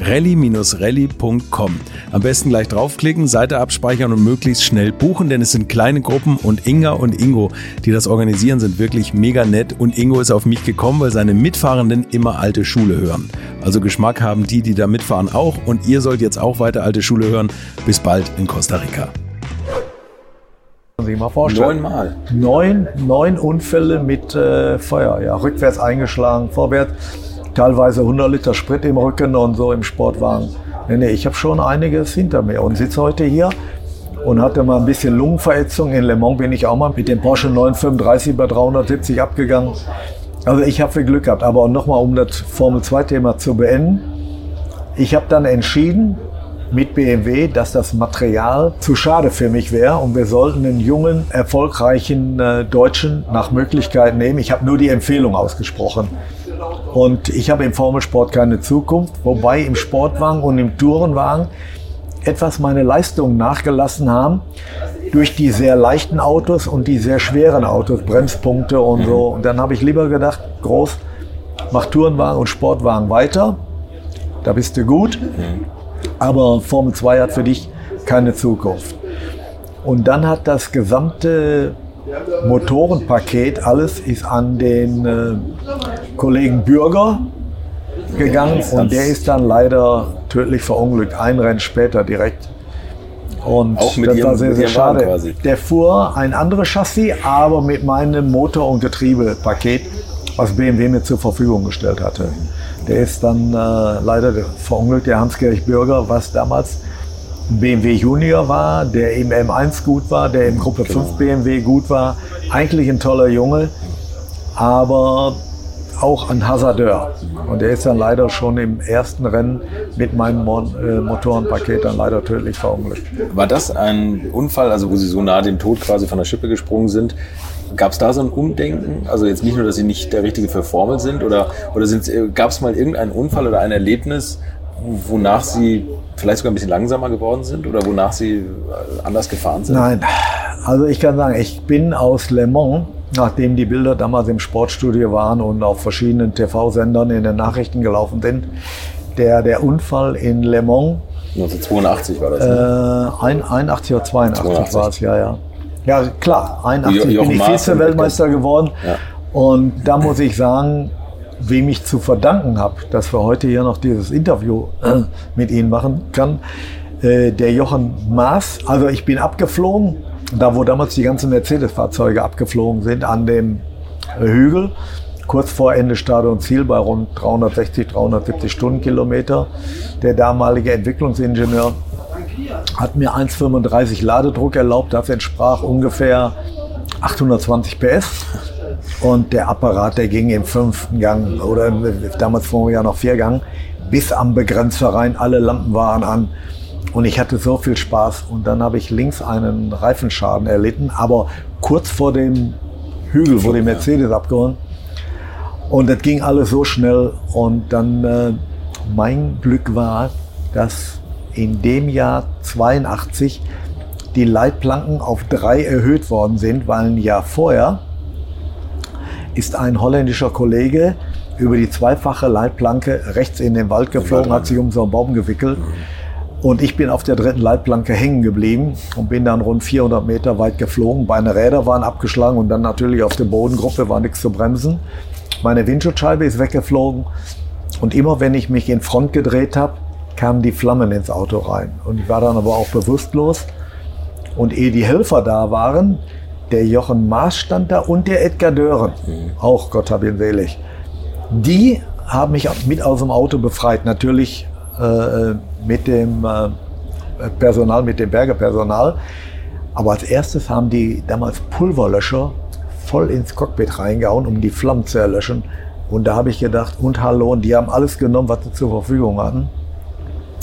rally-rally.com. Am besten gleich draufklicken, Seite abspeichern und möglichst schnell buchen, denn es sind kleine Gruppen und Inga und Ingo, die das organisieren, sind wirklich mega nett und Ingo ist auf mich gekommen, weil seine Mitfahrenden immer alte Schule hören. Also Geschmack haben die, die da mitfahren auch und ihr sollt jetzt auch weiter alte Schule hören. Bis bald in Costa Rica. sich mal vorstellen. Neunmal. Neun, neun Unfälle mit äh, Feuer. Ja, rückwärts eingeschlagen, vorwärts. Teilweise 100 Liter Sprit im Rücken und so im Sportwagen. Nee, nee, ich habe schon einiges hinter mir und sitze heute hier und hatte mal ein bisschen Lungenverätzung. In Le Mans bin ich auch mal mit dem Porsche 935 bei 370 abgegangen. Also ich habe viel Glück gehabt. Aber nochmal, um das Formel-2-Thema zu beenden. Ich habe dann entschieden, mit BMW, dass das Material zu schade für mich wäre und wir sollten einen jungen, erfolgreichen äh, Deutschen nach Möglichkeit nehmen. Ich habe nur die Empfehlung ausgesprochen. Und ich habe im Formelsport keine Zukunft, wobei im Sportwagen und im Tourenwagen etwas meine Leistungen nachgelassen haben durch die sehr leichten Autos und die sehr schweren Autos, Bremspunkte und so. Und dann habe ich lieber gedacht, groß, mach Tourenwagen und Sportwagen weiter. Da bist du gut. Aber Formel 2 hat für dich keine Zukunft. Und dann hat das gesamte Motorenpaket, alles ist an den äh, Kollegen Bürger gegangen und der ist dann leider tödlich verunglückt, ein Rennen später direkt. Und das ihrem- war sehr, sehr schade. quasi. Der fuhr ein anderes Chassis, aber mit meinem Motor- und Getriebepaket, was BMW mir zur Verfügung gestellt hatte. Der ist dann äh, leider verunglückt, der Hans-Gerich Bürger, was damals ein BMW Junior war, der im M1 gut war, der im Gruppe 5 BMW gut war. Eigentlich ein toller Junge, aber auch ein Hasardeur. Und der ist dann leider schon im ersten Rennen mit meinem Mo äh, Motorenpaket dann leider tödlich verunglückt. War das ein Unfall, also wo Sie so nah dem Tod quasi von der Schippe gesprungen sind? Gab es da so ein Umdenken? Also jetzt nicht nur, dass Sie nicht der Richtige für Formel sind, oder, oder gab es mal irgendeinen Unfall oder ein Erlebnis, wonach Sie vielleicht sogar ein bisschen langsamer geworden sind oder wonach Sie äh, anders gefahren sind? Nein, also ich kann sagen, ich bin aus Le Mans, nachdem die Bilder damals im Sportstudio waren und auf verschiedenen TV-Sendern in den Nachrichten gelaufen sind, der, der Unfall in Le Mans 1982 war das. Äh, Ne? ein, 81 oder 82, 82. war es, ja, ja. Ja, klar, 81 Jo- bin ich Vize-Weltmeister geworden. Ja. Und da muss ich sagen, wem ich zu verdanken habe, dass wir heute hier noch dieses Interview äh, mit Ihnen machen kann, äh, der Jochen Maas. Also ich bin abgeflogen, da wo damals die ganzen Mercedes-Fahrzeuge abgeflogen sind, an dem äh, Hügel, kurz vor Ende Start und Ziel bei rund 360, 370 Stundenkilometer. Der damalige Entwicklungsingenieur hat mir 1,35 Ladedruck erlaubt. Das entsprach ungefähr 820 PS. Und der Apparat, der ging im fünften Gang oder damals fuhren wir ja noch vier Gang bis am Begrenzer rein. Alle Lampen waren an. Und ich hatte so viel Spaß. Und dann habe ich links einen Reifenschaden erlitten, aber kurz vor dem Hügel, wo die Mercedes abgeholt. Und das ging alles so schnell. Und dann äh, mein Glück war, dass in dem Jahr 82 die Leitplanken auf drei erhöht worden sind, weil ein Jahr vorher ist ein holländischer Kollege über die zweifache Leitplanke rechts in den Wald geflogen, hat sich um so einen Baum gewickelt. Und ich bin auf der dritten Leitplanke hängen geblieben und bin dann rund 400 Meter weit geflogen. Beine Räder waren abgeschlagen und dann natürlich auf der Bodengruppe war nichts zu bremsen. Meine Windschutzscheibe ist weggeflogen und immer wenn ich mich in Front gedreht habe, kamen die Flammen ins Auto rein. Und ich war dann aber auch bewusstlos. Und ehe die Helfer da waren, der Jochen Maas stand da und der Edgar Dören, auch Gott hab ihn selig. Die haben mich mit aus dem Auto befreit. Natürlich mit dem äh, Personal, mit dem Bergerpersonal. Aber als erstes haben die damals Pulverlöscher voll ins Cockpit reingehauen, um die Flammen zu erlöschen. Und da habe ich gedacht, und hallo, und die haben alles genommen, was sie zur Verfügung hatten.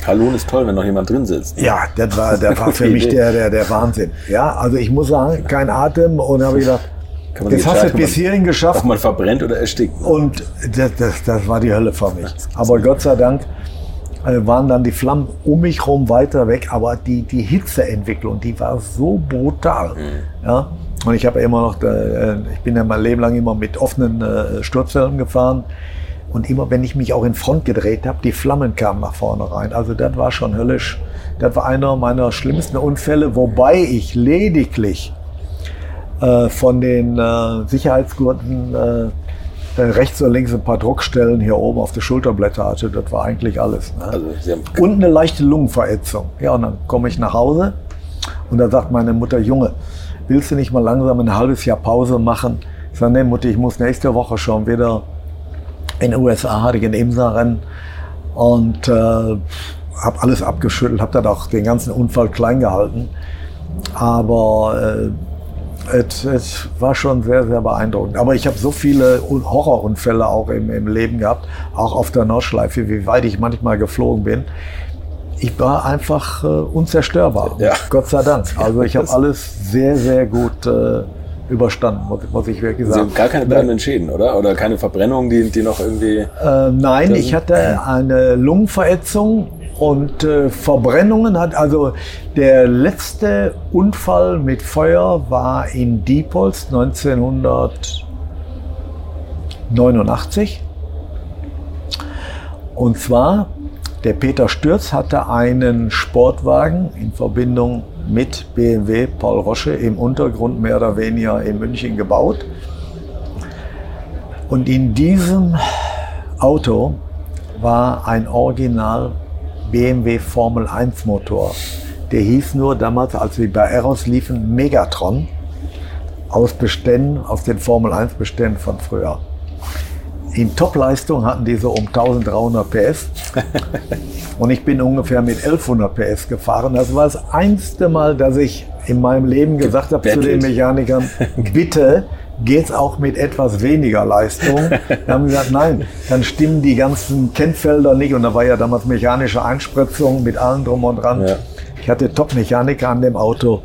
Hallo ist toll, wenn noch jemand drin sitzt. Ja, das war, das war für mich der, der, der Wahnsinn. Ja, also ich muss sagen, kein Atem und habe ich gedacht, Kann das hast du bis hierhin geschafft. Ob man verbrennt oder erstickt. Und das, das, das war die Hölle für mich. Aber Gott sei Dank äh, waren dann die Flammen um mich herum weiter weg. Aber die, die Hitzeentwicklung, die war so brutal. Ja? Und ich habe immer noch, äh, ich bin ja mein Leben lang immer mit offenen äh, Sturzhelmen gefahren. Und immer, wenn ich mich auch in Front gedreht habe, die Flammen kamen nach vorne rein. Also das war schon höllisch. Das war einer meiner schlimmsten Unfälle, wobei ich lediglich äh, von den äh, Sicherheitsgurten äh, rechts und links ein paar Druckstellen hier oben auf der Schulterblätter hatte. Das war eigentlich alles. Ne? Also Sie haben und eine leichte Lungenverätzung. Ja, und dann komme ich nach Hause und da sagt meine Mutter, Junge, willst du nicht mal langsam ein halbes Jahr Pause machen? Ich sage, nee, Mutti, ich muss nächste Woche schon wieder in den USA, hatte ich ein Imsa-Rennen und äh, habe alles abgeschüttelt, habe dann auch den ganzen Unfall klein gehalten. Aber äh, es, es war schon sehr, sehr beeindruckend. Aber ich habe so viele Horrorunfälle auch im, im Leben gehabt, auch auf der Nordschleife, wie weit ich manchmal geflogen bin ich war einfach äh, unzerstörbar. Ja. Gott sei Dank. Also ich habe alles sehr, sehr gut äh, überstanden, muss, muss, ich wirklich sagen. Sie haben gar keine bleibenden Schäden, oder? Oder keine Verbrennung, die, die noch irgendwie. Äh, nein, ich hatte eine Lungenverätzung und äh, Verbrennungen hat, also der letzte Unfall mit Feuer war in Diepholz 1989. Und zwar, der Peter Stürz hatte einen Sportwagen in Verbindung mit BMW Paul Rosche im Untergrund mehr oder weniger in München gebaut. Und in diesem Auto war ein Original BMW Formel 1 Motor. Der hieß nur damals, als wir bei Eros liefen, Megatron. Aus Beständen, aus den Formel 1 Beständen von früher. In Topleistung hatten die so um 1300 PS. Und ich bin ungefähr mit 1100 PS gefahren. Das war das einzige Mal, dass ich in meinem Leben gesagt habe zu den Mechanikern, bitte geht's auch mit etwas weniger Leistung. Da haben gesagt, nein, dann stimmen die ganzen Kennfelder nicht. Und da war ja damals mechanische Einspritzung mit allem drum und dran. Ja. Ich hatte Top-Mechaniker an dem Auto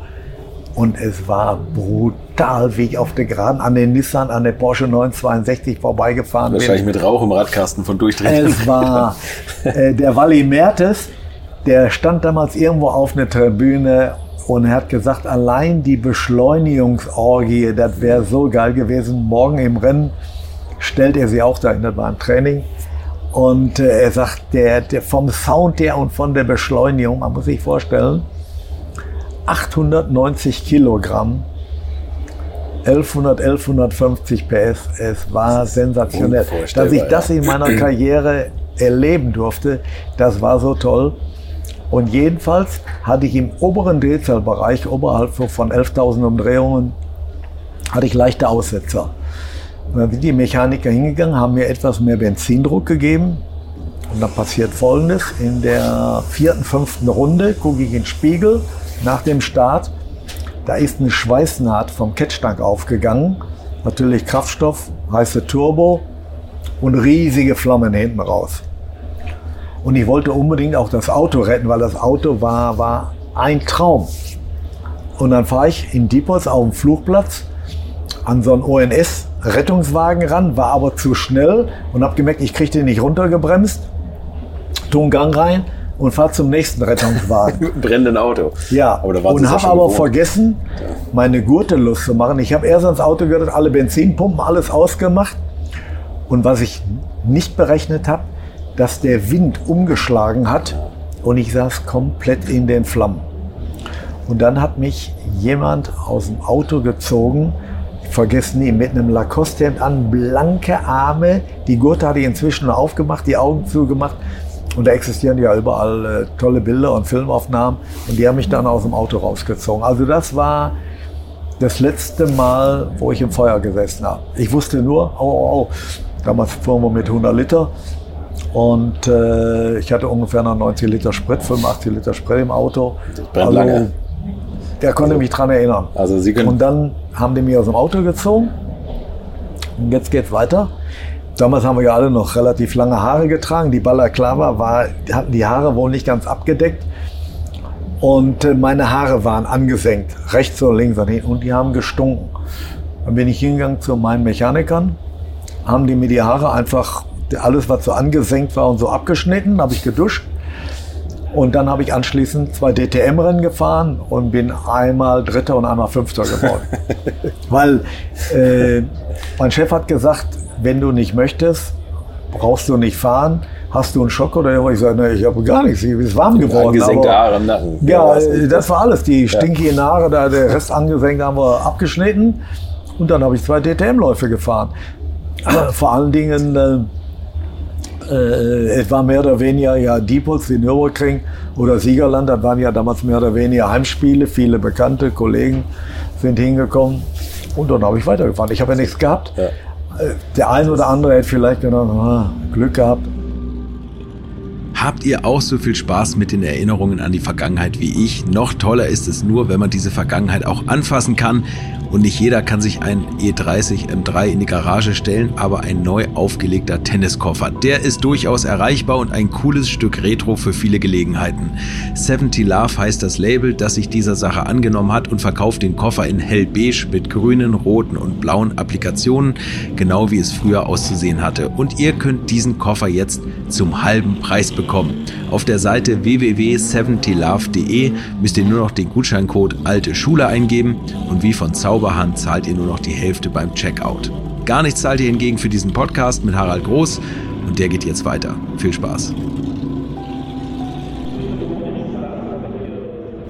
und es war brutal, wie ich auf der Geraden an den Nissan, an der Porsche 962 vorbeigefahren Wahrscheinlich bin. Wahrscheinlich mit Rauch im Radkasten von Durchdrehen. Es war äh, der Wally Mertes, der stand damals irgendwo auf einer Tribüne und er hat gesagt, allein die Beschleunigungsorgie, das wäre so geil gewesen. Morgen im Rennen stellt er sie auch dahin, das war ein Training. Und äh, er sagt, der, der vom Sound her und von der Beschleunigung, man muss sich vorstellen, 890 Kilogramm, 1100, 1150 PS. Es war sensationell. Dass ich das in meiner Karriere erleben durfte, das war so toll. Und jedenfalls hatte ich im oberen Drehzahlbereich, oberhalb von 11.000 Umdrehungen, hatte ich leichte Aussetzer. Und dann sind die Mechaniker hingegangen, haben mir etwas mehr Benzindruck gegeben. Und dann passiert Folgendes. In der vierten, fünften Runde gucke ich in den Spiegel nach dem Start. Da ist eine Schweißnaht vom Kettstank aufgegangen. Natürlich Kraftstoff, heiße Turbo und riesige Flammen hinten raus. Und ich wollte unbedingt auch das Auto retten, weil das Auto war, war ein Traum. Und dann fahre ich in Diepholz auf dem Flugplatz an so einen ONS-Rettungswagen ran, war aber zu schnell und habe gemerkt, ich kriege den nicht runtergebremst. Tun Gang rein und fahre zum nächsten Rettungswagen. Brennenden Auto. Ja, und habe aber gewohnt. vergessen, meine Gurte zu machen. Ich habe erst ans Auto gehört, alle Benzinpumpen, alles ausgemacht. Und was ich nicht berechnet habe, dass der Wind umgeschlagen hat und ich saß komplett in den Flammen. Und dann hat mich jemand aus dem Auto gezogen, ich vergesse nie, mit einem Lacoste-Hemd an, blanke Arme, die Gurte hatte ich inzwischen aufgemacht, die Augen zugemacht und da existieren ja überall äh, tolle Bilder und Filmaufnahmen. Und die haben mich dann aus dem Auto rausgezogen. Also das war das letzte Mal, wo ich im Feuer gesessen habe. Ich wusste nur, oh, oh, oh. damals fuhren wir mit 100 Liter. Und äh, ich hatte ungefähr noch 90 Liter Sprit, 85 Liter Sprit im Auto. Das brennt also, lange. Der konnte also, mich dran erinnern. Also Sie können und dann haben die mich aus dem Auto gezogen. Und jetzt geht's weiter. Damals haben wir ja alle noch relativ lange Haare getragen. Die Balaklava war, hatten die Haare wohl nicht ganz abgedeckt. Und äh, meine Haare waren angesenkt, rechts und links und die haben gestunken. Dann bin ich hingegangen zu meinen Mechanikern, haben die mir die Haare einfach, alles was so angesenkt war und so abgeschnitten, habe ich geduscht. Und dann habe ich anschließend zwei DTM-Rennen gefahren und bin einmal Dritter und einmal Fünfter geworden. Weil äh, mein Chef hat gesagt, wenn du nicht möchtest, brauchst du nicht fahren. Hast du einen Schock oder ich sage, ne, ich habe gar nichts, ich bin warm geworden. Angesenkte Haare im Nacken. Ja, ja das war alles. Die stinkigen Haare, da, der Rest angesenkt haben wir abgeschnitten. Und dann habe ich zwei DTM-Läufe gefahren. Vor allen Dingen Äh, es war mehr oder weniger ja Diepholz, die Nürburgring oder Siegerland. Das waren ja damals mehr oder weniger Heimspiele. Viele bekannte Kollegen sind hingekommen. Und dann habe ich weitergefahren. Ich habe ja nichts gehabt. Ja. Äh, der eine oder andere hätte vielleicht gedacht, ah, Glück gehabt. Habt ihr auch so viel Spaß mit den Erinnerungen an die Vergangenheit wie ich? Noch toller ist es nur, wenn man diese Vergangenheit auch anfassen kann und nicht jeder kann sich ein E30 M3 in die Garage stellen, aber ein neu aufgelegter Tenniskoffer, der ist durchaus erreichbar und ein cooles Stück Retro für viele Gelegenheiten. 70 Love heißt das Label, das sich dieser Sache angenommen hat und verkauft den Koffer in hellbeige mit grünen, roten und blauen Applikationen, genau wie es früher auszusehen hatte. Und ihr könnt diesen Koffer jetzt zum halben Preis bekommen. Auf der Seite www.70love.de müsst ihr nur noch den Gutscheincode alte Schule eingeben und wie von Zauber Zauberhand zahlt ihr nur noch die Hälfte beim Checkout. Gar nichts zahlt ihr hingegen für diesen Podcast mit Harald Groß und der geht jetzt weiter. Viel Spaß.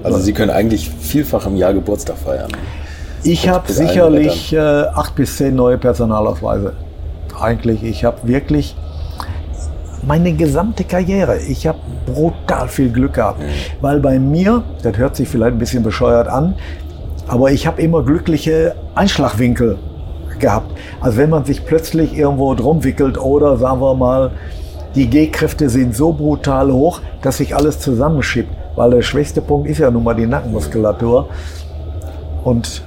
Also Sie können eigentlich vielfach im Jahr Geburtstag feiern. Ich habe sicherlich äh, acht bis zehn neue Personalausweise. Eigentlich, ich habe wirklich meine gesamte Karriere, ich habe brutal viel Glück gehabt. Mhm. Weil bei mir, das hört sich vielleicht ein bisschen bescheuert an, aber ich habe immer glückliche Einschlagwinkel gehabt. Also wenn man sich plötzlich irgendwo drum wickelt oder sagen wir mal, die G-Kräfte sind so brutal hoch, dass sich alles zusammenschiebt. Weil der schwächste Punkt ist ja nun mal die Nackenmuskulatur. Und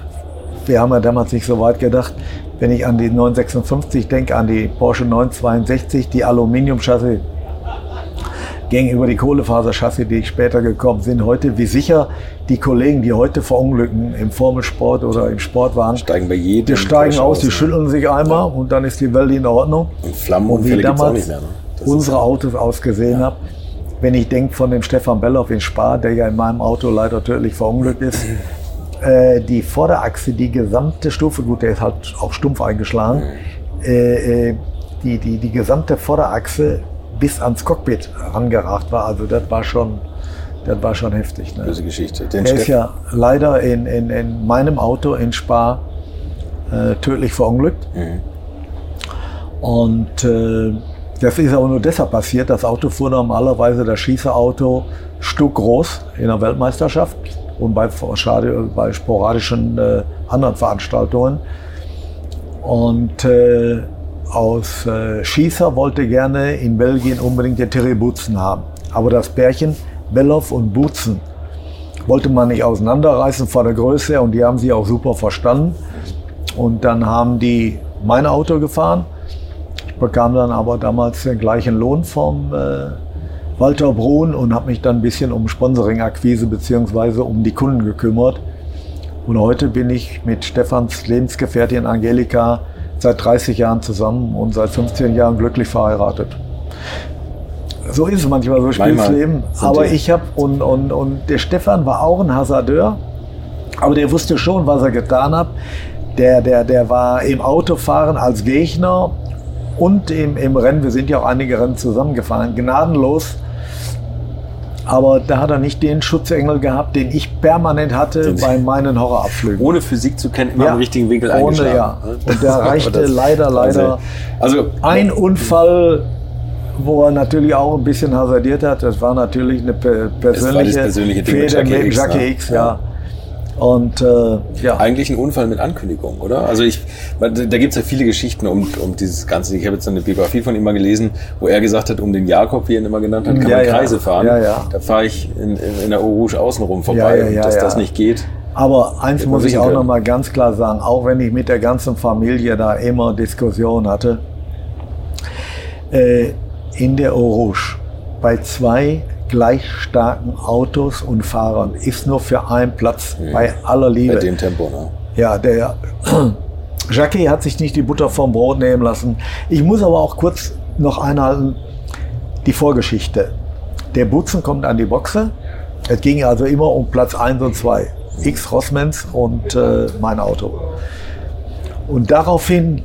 wir haben ja damals nicht so weit gedacht, wenn ich an die 956 denke, an die Porsche 962, die Aluminiumchassis gegenüber die Kohlefaserchassis, die später gekommen sind, heute, wie sicher die Kollegen, die heute verunglücken im Formelsport oder im Sport waren, steigen bei jedem die steigen aus, die schütteln sich einmal ja. und dann ist die Welt in Ordnung. Und Flammenunfälle gibt es auch nicht mehr. Ne? unsere Autos ausgesehen ja. habe. Wenn ich denke von dem Stefan Belloff in Spa, der ja in meinem Auto leider tödlich verunglückt ist, äh, die Vorderachse, die gesamte Stufe, gut, der ist halt auch stumpf eingeschlagen, äh, äh, die, die, die gesamte Vorderachse bis ans Cockpit rangeragt war. Also das war schon, das war schon heftig. Ne? Böse Geschichte. Den er ist ja leider in, in, in meinem Auto in Spa äh, tödlich verunglückt. Mhm. Und äh, das ist aber nur deshalb passiert. Das Auto fuhr normalerweise das Schießerauto Stück groß in der Weltmeisterschaft und bei, bei sporadischen äh, anderen Veranstaltungen. Und äh, aus äh, Schießer wollte gerne in Belgien unbedingt den Terry Butzen haben. Aber das Pärchen Belloff und Butzen wollte man nicht auseinanderreißen vor der Größe und die haben sie auch super verstanden. Und dann haben die mein Auto gefahren. Ich bekam dann aber damals den gleichen Lohn vom äh, Walter Brun und habe mich dann ein bisschen um Sponsoring-Akquise bzw. um die Kunden gekümmert. Und heute bin ich mit Stefans Lebensgefährtin Angelika seit 30 Jahren zusammen und seit 15 Jahren glücklich verheiratet. So ist es manchmal, so spielt das Leben. Aber ich habe, und, und, und der Stefan war auch ein Hasardeur, aber der wusste schon, was er getan hat. Der, der, der war im Autofahren als Gegner und im, im Rennen, wir sind ja auch einige Rennen zusammengefahren, gnadenlos aber da hat er nicht den Schutzengel gehabt, den ich permanent hatte bei meinen Horrorabflügen. Ohne Physik zu kennen, immer ja, im richtigen Winkel ohne, eingeschlagen. Ja. Und der reichte leider, leider. Also, ein Unfall, wo er natürlich auch ein bisschen hasardiert hat, das war natürlich eine persönliche, persönliche Fehde mit Jackie ne? X, ja. ja. Und äh, ja. Eigentlich ein Unfall mit Ankündigung, oder? Also ich, da gibt es ja viele Geschichten um, um dieses Ganze. Ich habe jetzt eine Biografie von ihm mal gelesen, wo er gesagt hat, um den Jakob, wie er ihn immer genannt hat, kann ja, man Kreise fahren. Ja, ja. Da fahre ich in, in, der Eau Rouge außenrum vorbei ja, ja, dass das nicht geht. Aber eins muss ich auch noch mal ganz klar sagen, auch wenn ich mit der ganzen Familie da immer Diskussionen hatte, äh, in der Eau Rouge bei zwei gleich starken Autos und Fahrern ist nur für einen Platz mhm. bei aller Liebe. Bei dem Tempo, ne? Ja, der Jackie hat sich nicht die Butter vom Brot nehmen lassen. Ich muss aber auch kurz noch einhalten, die Vorgeschichte. Der Butzen kommt an die Boxe. Es ging also immer um Platz 1 und 2. X Rossmans und äh, mein Auto. Und daraufhin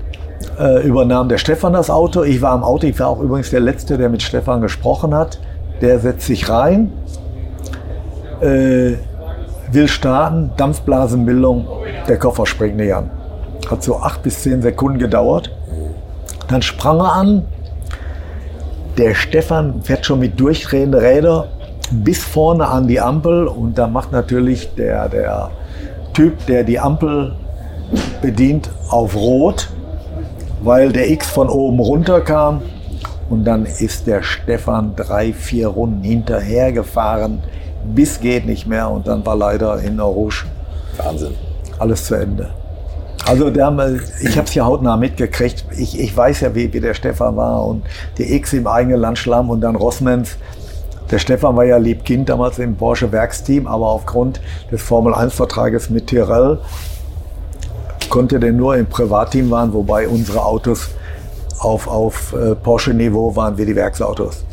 äh, übernahm der Stefan das Auto. Ich war am Auto. Ich war auch übrigens der Letzte, der mit Stefan gesprochen hat der setzt sich rein, äh, will starten, Dampfblasenbildung, der Koffer springt nicht an. Hat so acht bis zehn Sekunden gedauert. Dann sprang er an. der Stefan fährt schon mit durchdrehenden Rädern bis vorne an die Ampel und da macht natürlich der, der Typ, der die Ampel bedient, auf Rot, weil der X von oben runter kam. Und dann ist der Stefan drei, vier Runden hinterher gefahren, bis geht nicht mehr. Und dann war leider in Orange Wahnsinn. alles zu Ende. Also der, ich habe es ja hautnah mitgekriegt. Ich, ich weiß ja, wie, wie der Stefan war und die X im eigenen Land schlamm und dann Rossmans. Der Stefan war ja Liebkind damals im Porsche Werksteam, aber aufgrund des Formel-1-Vertrages mit Tyrrell konnte der nur im Privatteam fahren, wobei unsere Autos auf, auf äh, Porsche-Niveau waren wie die Werksautos.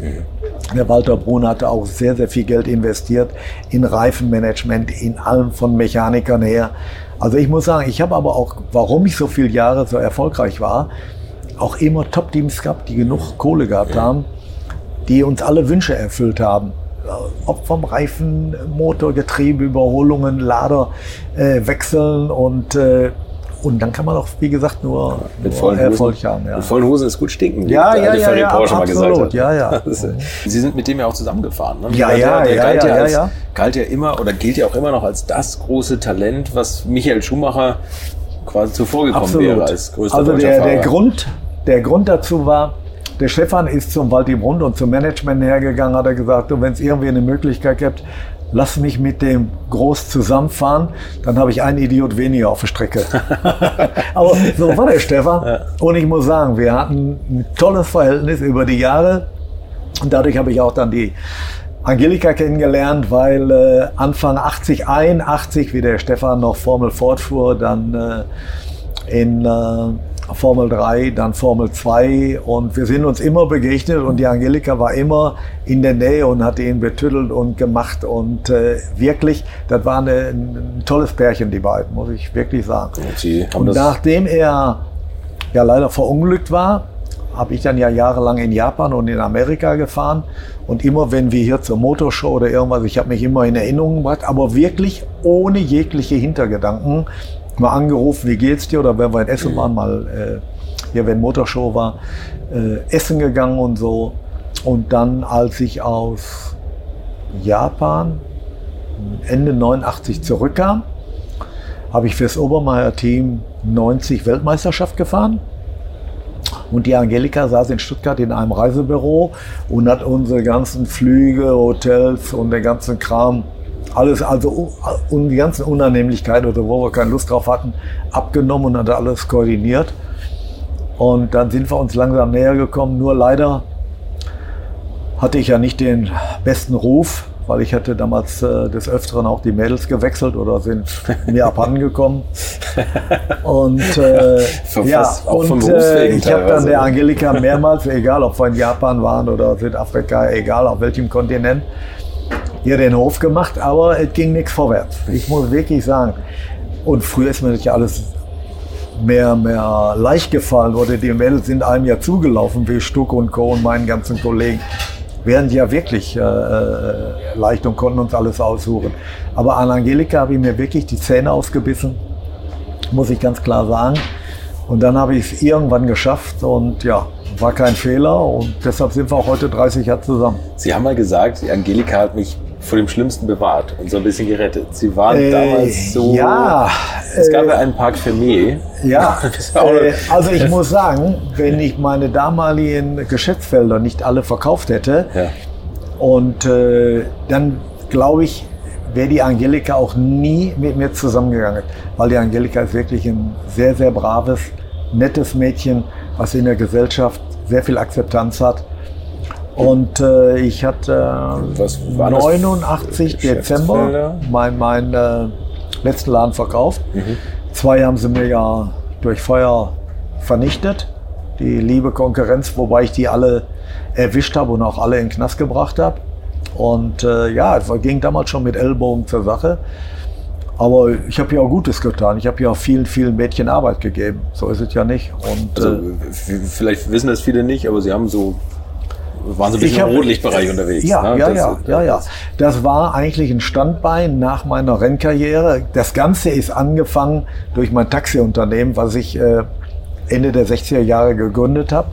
Der Walter Brun hatte auch sehr, sehr viel Geld investiert in Reifenmanagement, in allem von Mechanikern her. Also ich muss sagen, ich habe aber auch, warum ich so viele Jahre so erfolgreich war, auch immer Top-Teams gehabt, die genug Kohle gehabt haben, die uns alle Wünsche erfüllt haben. Ob vom Reifen, Motor, Getriebe, Überholungen, Lader äh, wechseln und äh, und dann kann man auch, wie gesagt, nur, Mit nur vollen Erfolg Hosen, haben. Ja. mit vollen Hosen ist gut stinken, wie Ja, der ja, alte ja, Ferry ja, Porsche mal gesagt absolut. hat. Ja, ja. Sie sind mit dem ja auch zusammengefahren. Ne? Ja, der, ja, der ja, galt ja, als, ja. Galt ja immer oder gilt ja auch immer noch als das große Talent, was Michael Schumacher quasi zuvor gekommen wäre als größter also der, der, Grund, der Grund dazu war, der Stefan ist zum Waldi Brund und zum Management hergegangen, hat er gesagt, wenn es irgendwie eine Möglichkeit gibt, lass mich mit dem groß zusammenfahren, dann habe ich einen Idiot weniger auf der Strecke. Aber so war der Stefan. Und ich muss sagen, wir hatten ein tolles Verhältnis über die Jahre. Und dadurch habe ich auch dann die Angelika kennengelernt, weil äh, Anfang 80, 81, wie der Stefan noch Formel Ford fuhr, dann äh, in äh, Formel 3, dann Formel 2 und wir sind uns immer begegnet und die Angelika war immer in der Nähe und hat ihn betüttelt und gemacht und äh, wirklich, das war eine, ein tolles Pärchen, die beiden, muss ich wirklich sagen. Und Sie haben Und nachdem er ja leider verunglückt war, habe ich dann ja jahrelang in Japan und in Amerika gefahren. Und immer wenn wir hier zur Motorshow oder irgendwas, ich habe mich immer in Erinnerung gebracht, aber wirklich ohne jegliche Hintergedanken mal angerufen, wie geht's dir? Oder wenn wir in Essen waren, mal äh, hier, wenn Motorshow war, äh, Essen gegangen und so. Und dann, als ich aus Japan Ende 89 zurückkam, habe ich fürs Obermeier-Team 90 Weltmeisterschaft gefahren. Und die Angelika saß in Stuttgart in einem Reisebüro und hat unsere ganzen Flüge, Hotels und den ganzen Kram, alles, also und die ganzen Unannehmlichkeiten, oder wo wir keine Lust drauf hatten, abgenommen und hat alles koordiniert. Und dann sind wir uns langsam näher gekommen. Nur leider hatte ich ja nicht den besten Ruf, weil ich hatte damals äh, des Öfteren auch die Mädels gewechselt oder sind mir abhanden gekommen. Und äh, ja, und äh, ich habe dann der ne? Angelika mehrmals, egal ob wir in Japan waren oder Südafrika, egal auf welchem Kontinent, ihr den Hof gemacht, aber es ging nichts vorwärts. Ich muss wirklich sagen. Und früher ist mir das ja alles mehr, mehr leicht gefallen oder die Mädels sind einem ja zugelaufen, wie Stuck und Co. und meinen ganzen Kollegen. Wären ja wirklich äh, äh, leicht und konnten uns alles aussuchen. Aber an Angelika habe ich mir wirklich die Zähne ausgebissen, muss ich ganz klar sagen. Und dann habe ich es irgendwann geschafft und ja, war kein Fehler und deshalb sind wir auch heute 30 Jahre zusammen. Sie haben mal gesagt, Angelika hat mich vor dem Schlimmsten bewahrt und so ein bisschen gerettet. Sie waren Äh, damals so. ja, Es gab äh, ja einen Park. Ja, Das ist auch- äh, also ich muss sagen, wenn ich meine damaligen Geschäftsfelder nicht alle verkauft hätte, Ja. und äh, dann glaube ich, wäre die Angelika auch nie mit mir zusammengegangen. Weil die Angelika ist wirklich ein sehr, sehr braves, nettes Mädchen, was in der Gesellschaft sehr viel Akzeptanz hat. Und äh, ich hatte Was war das 89 für Dezember Geschäftsfelder? mein, mein äh, letzten Laden verkauft. Mhm. Zwei haben sie mir ja durch Feuer vernichtet. Die liebe Konkurrenz, wobei ich die alle erwischt habe und auch alle in den Knast gebracht habe. Und äh, ja, es ging damals schon mit Ellbogen zur Sache. Aber ich habe ja auch Gutes getan. Ich habe ja auch vielen, vielen Mädchen Arbeit gegeben. So ist es ja nicht. Und, Also, äh, vielleicht wissen das viele nicht, aber Sie haben so. Waren so ein bisschen hab- im Rotlichtbereich unterwegs. Ja, ne? ja, Das- ja, ja, ja. Das war eigentlich ein Standbein nach meiner Rennkarriere. Das Ganze ist angefangen durch mein Taxiunternehmen, was ich äh, Ende der 60er Jahre gegründet habe.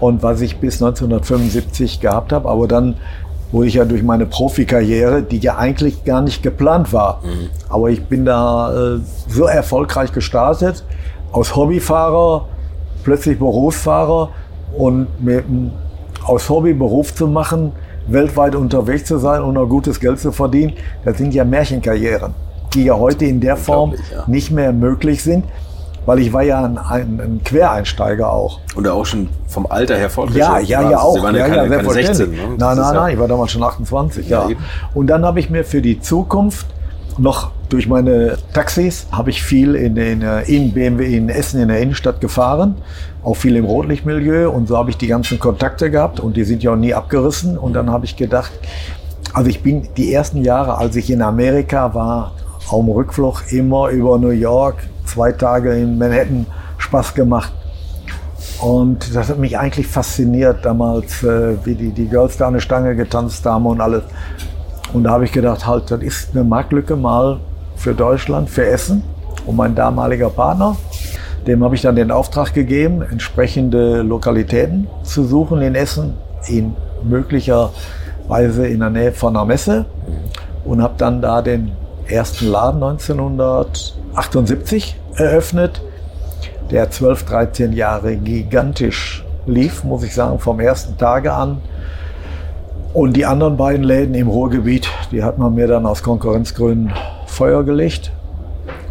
und was ich bis 1975 gehabt habe. Aber dann wurde ich ja durch meine Profikarriere, die ja eigentlich gar nicht geplant war, mhm. aber ich bin da äh, so erfolgreich gestartet, aus Hobbyfahrer plötzlich Berufsfahrer und mit, aus Hobby Beruf zu machen, weltweit unterwegs zu sein und noch gutes Geld zu verdienen, das sind ja Märchenkarrieren, die ja heute in der Form ja. nicht mehr möglich sind weil ich war ja ein, ein, ein, Quereinsteiger auch. Und auch schon vom Alter her fortgeschritten. Ja, ja, ja, auch. Sie waren ja, ja keine, keine 16, ne? Nein, nein, nein, ich war damals schon 28, ja. ja. Und dann habe ich mir für die Zukunft noch durch meine Taxis habe ich viel in, in, in BMW in Essen in der Innenstadt gefahren, auch viel im Rotlichtmilieu und so habe ich die ganzen Kontakte gehabt und die sind ja auch nie abgerissen und dann habe ich gedacht, also ich bin die ersten Jahre, als ich in Amerika war, auf dem Rückflug immer über New York, zwei Tage in Manhattan Spaß gemacht. Und das hat mich eigentlich fasziniert damals, äh, wie die, die Girls da eine Stange getanzt haben und alles. Und da habe ich gedacht, halt, das ist eine Marktlücke mal für Deutschland, für Essen. Und mein damaliger Partner, dem habe ich dann den Auftrag gegeben, entsprechende Lokalitäten zu suchen in Essen, in möglicherweise in der Nähe von einer Messe. Und habe dann da den ersten Laden 1978 eröffnet, der 12, 13 Jahre gigantisch lief, muss ich sagen, vom ersten Tage an. Und die anderen beiden Läden im Ruhrgebiet, die hat man mir dann aus Konkurrenzgründen Feuer gelegt.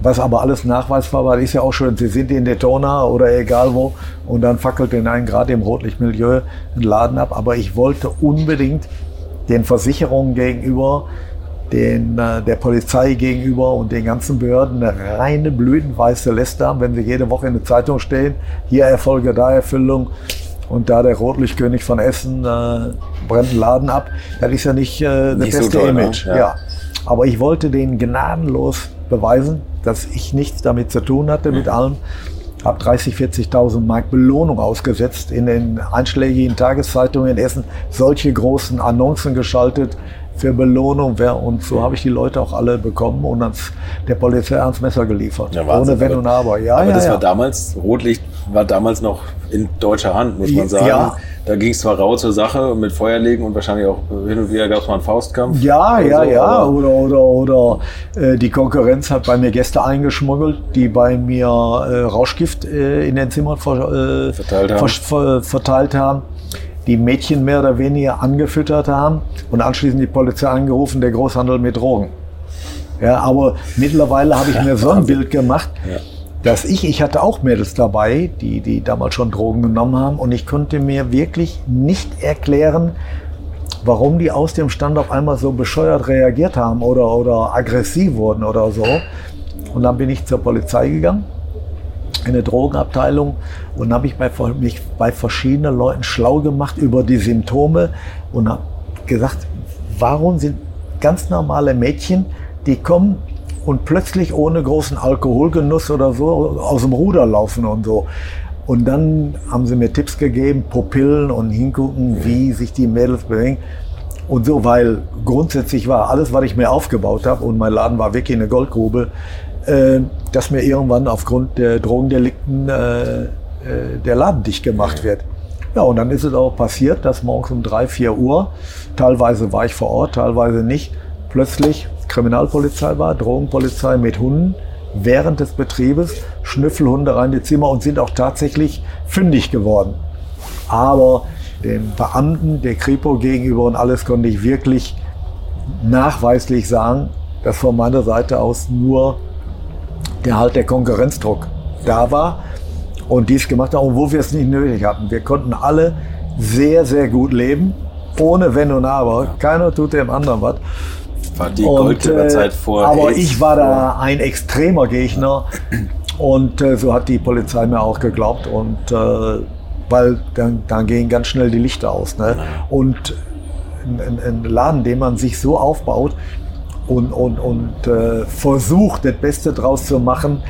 Was aber alles nachweisbar war, ist ja auch schön. Sie sind in Daytona oder egal wo und dann fackelt den einen gerade im Rotlichtmilieu einen Laden ab. Aber ich wollte unbedingt den Versicherungen gegenüber den, äh, der Polizei gegenüber und den ganzen Behörden eine reine blütenweiße Liste haben, wenn sie jede Woche in der Zeitung stehen, hier Erfolge, da Erfüllung und da der Rotlichtkönig von Essen äh, brennt einen Laden ab. Das ist ja nicht äh, das nicht beste so toll, ne? Image. Ne? Ja. ja. Aber ich wollte denen gnadenlos beweisen, dass ich nichts damit zu tun hatte, mhm. mit allem. Habe 30, 40.000 Mark Belohnung ausgesetzt in den einschlägigen Tageszeitungen in Essen, solche großen Annoncen geschaltet, für Belohnung wäre. Und so habe ich die Leute auch alle bekommen und dann der Polizei ans Messer geliefert. Ja, Ohne Wenn und Aber. Ja, aber ja, das ja. war damals, Rotlicht war damals noch in deutscher Hand, muss man sagen. Ja. Da ging es zwar rau zur Sache mit Feuerlegen und wahrscheinlich auch hin und wieder gab es mal einen Faustkampf. Ja, ja, so, ja. Oder, oder, oder äh, die Konkurrenz hat bei mir Gäste eingeschmuggelt, die bei mir äh, Rauschgift äh, in den Zimmern ver, äh, verteilt haben. Ver, verteilt haben die Mädchen mehr oder weniger angefüttert haben und anschließend die Polizei angerufen, der Großhandel mit Drogen. Ja, aber mittlerweile habe ich mir so ein Bild gemacht, dass ich, ich hatte auch Mädels dabei, die, die damals schon Drogen genommen haben und ich konnte mir wirklich nicht erklären, warum die aus dem Stand auf einmal so bescheuert reagiert haben oder, oder aggressiv wurden oder so. Und dann bin ich zur Polizei gegangen in der Drogenabteilung und habe ich bei, mich bei verschiedenen Leuten schlau gemacht über die Symptome und habe gesagt, warum sind ganz normale Mädchen, die kommen und plötzlich ohne großen Alkoholgenuss oder so aus dem Ruder laufen und so. Und dann haben sie mir Tipps gegeben, Pupillen und hingucken, wie sich die Mädels bewegen. Und so, weil grundsätzlich war alles, was ich mir aufgebaut habe, und mein Laden war wirklich eine Goldgrube, dass mir irgendwann aufgrund der Drogendelikten äh, äh, der Laden dicht gemacht wird. Ja, und dann ist es auch passiert, dass morgens um drei, vier Uhr, teilweise war ich vor Ort, teilweise nicht, plötzlich Kriminalpolizei war, Drogenpolizei mit Hunden während des Betriebes, Schnüffelhunde rein in die Zimmer und sind auch tatsächlich fündig geworden. Aber den Beamten der Kripo gegenüber und alles konnte ich wirklich nachweislich sagen, dass von meiner Seite aus nur der halt der Konkurrenzdruck da war und dies gemacht haben, obwohl wir es nicht nötig hatten. Wir konnten alle sehr, sehr gut leben, ohne Wenn und Aber. Keiner tut dem anderen was. War die Goldgräberzeit äh, vor. Aber AIDS ich war da ein extremer Gegner und äh, so hat die Polizei mir auch geglaubt und äh, weil dann, dann gehen ganz schnell die Lichter aus. Ne? Und ein, ein Laden, den man sich so aufbaut, und, und, und äh, versucht, das Beste draus zu machen,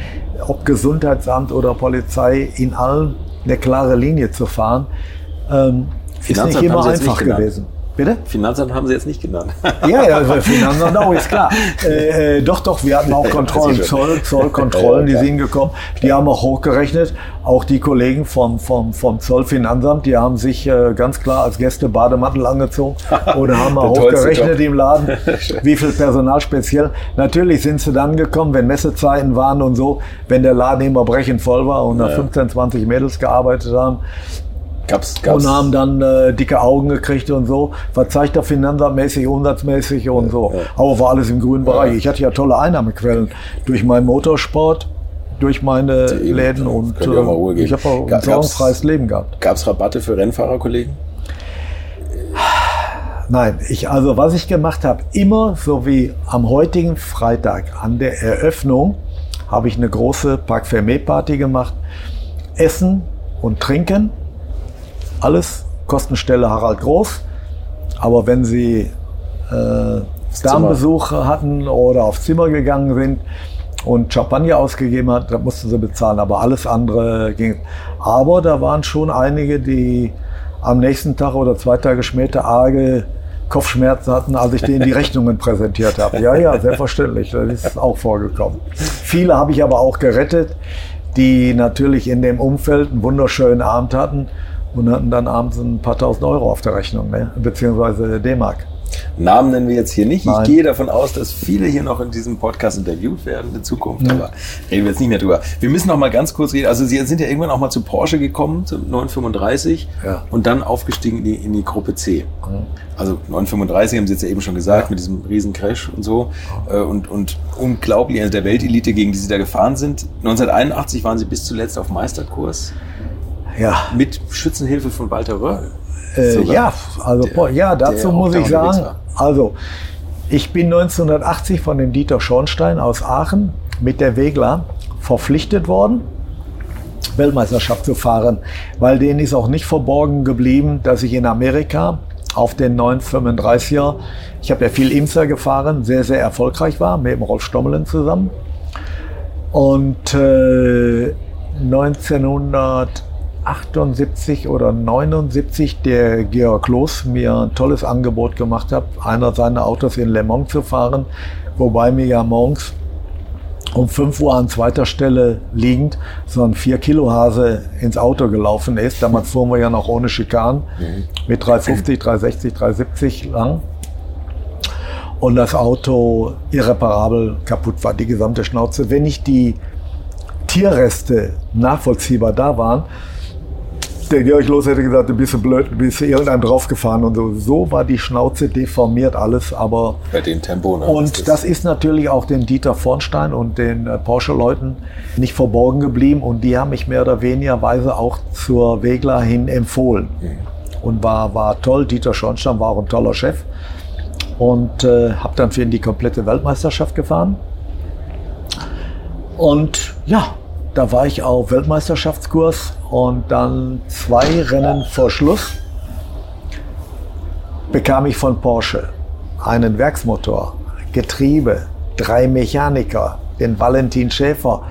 ob Gesundheitsamt oder Polizei, in allen eine klare Linie zu fahren, ähm, ist nicht immer einfach gewesen. Bitte? Finanzamt haben Sie jetzt nicht genannt. ja, ja, also Finanzamt auch, ist klar. Äh, äh, doch, doch, wir hatten auch Kontrollen, Zoll, Zollkontrollen, die sind gekommen. Die haben auch hochgerechnet. Auch die Kollegen vom, vom, vom Zollfinanzamt, die haben sich äh, ganz klar als Gäste Bademantel angezogen oder haben auch hochgerechnet im Laden, wie viel Personal speziell. Natürlich sind sie dann gekommen, wenn Messezeiten waren und so, wenn der Laden immer brechend voll war und da ja. 15, 20 Mädels gearbeitet haben Gab's, gab's. Und haben dann äh, dicke Augen gekriegt und so. Verzeigt er finanzmäßig, umsatzmäßig und ja, so. Ja. Aber war alles im grünen Bereich. Ich hatte ja tolle Einnahmequellen durch meinen Motorsport, durch meine Eben, Läden und äh, ich habe auch ein sorgenfreies Leben gehabt. Gab es Rabatte für Rennfahrerkollegen? Nein, ich, also was ich gemacht habe, immer so wie am heutigen Freitag an der Eröffnung habe ich eine große Parc Fermé Party gemacht. Essen und Trinken alles Kostenstelle Harald Groß. Aber wenn Sie äh, Damenbesuch hatten oder aufs Zimmer gegangen sind und Champagner ausgegeben hat, dann mussten sie bezahlen. Aber alles andere ging. Aber da waren schon einige, die am nächsten Tag oder zwei Tage später arge Kopfschmerzen hatten, als ich denen die Rechnungen präsentiert habe. Ja, ja, selbstverständlich. Das ist auch vorgekommen. Viele habe ich aber auch gerettet, die natürlich in dem Umfeld einen wunderschönen Abend hatten und hatten dann abends ein paar tausend Euro auf der Rechnung, ne? beziehungsweise D-Mark. Namen nennen wir jetzt hier nicht. Nein. Ich gehe davon aus, dass viele hier noch in diesem Podcast interviewt werden in Zukunft, mhm. aber reden wir jetzt nicht mehr drüber. Wir müssen noch mal ganz kurz reden. Also Sie sind ja irgendwann auch mal zu Porsche gekommen, zum 935 ja. und dann aufgestiegen in die, in die Gruppe C. Mhm. Also 935 haben Sie jetzt ja eben schon gesagt, ja. mit diesem riesen Crash und so mhm. und, und unglaublich, also der Weltelite, gegen die Sie da gefahren sind. 1981 waren Sie bis zuletzt auf Meisterkurs. Ja. Mit Schützenhilfe von Walter Röhrl. Äh, ja, also der, ja, dazu muss ich sagen, also ich bin 1980 von dem Dieter Schornstein aus Aachen mit der Wegler verpflichtet worden, Weltmeisterschaft zu fahren, weil denen ist auch nicht verborgen geblieben, dass ich in Amerika auf den 935er, ich habe ja viel Imser gefahren, sehr, sehr erfolgreich war, mit dem Rolf Stommelen zusammen. Und äh, 1900 78 oder 79 der Georg Kloß mir ein tolles Angebot gemacht hat, einer seiner Autos in Le Mans zu fahren, wobei mir ja morgens um 5 Uhr an zweiter Stelle liegend so ein 4 Kilo Hase ins Auto gelaufen ist. Damals fuhren wir ja noch ohne Schikan mhm. mit 350, 360, 370 lang. Und das Auto irreparabel kaputt war, die gesamte Schnauze. Wenn nicht die Tierreste nachvollziehbar da waren, der Georg Los hätte gesagt, du bist blöd, du bist irgendeinem draufgefahren und so. So war die Schnauze deformiert alles, aber. Bei dem Tempo, ne? Und das, das ist natürlich auch den Dieter Vornstein und den äh, Porsche-Leuten nicht verborgen geblieben und die haben mich mehr oder weniger Weise auch zur Wegler hin empfohlen. Mhm. Und war, war toll. Dieter Schornstein war auch ein toller Chef. Und äh, habe dann für ihn die komplette Weltmeisterschaft gefahren. Und ja, da war ich auf Weltmeisterschaftskurs und dann zwei Rennen vor Schluss bekam ich von Porsche einen Werksmotor, Getriebe, drei Mechaniker, den Valentin Schäfer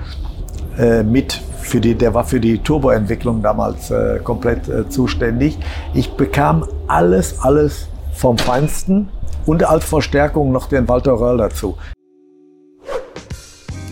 äh, mit für die, der war für die Turboentwicklung damals äh, komplett äh, zuständig. Ich bekam alles, alles vom Feinsten und als Verstärkung noch den Walter Röll dazu.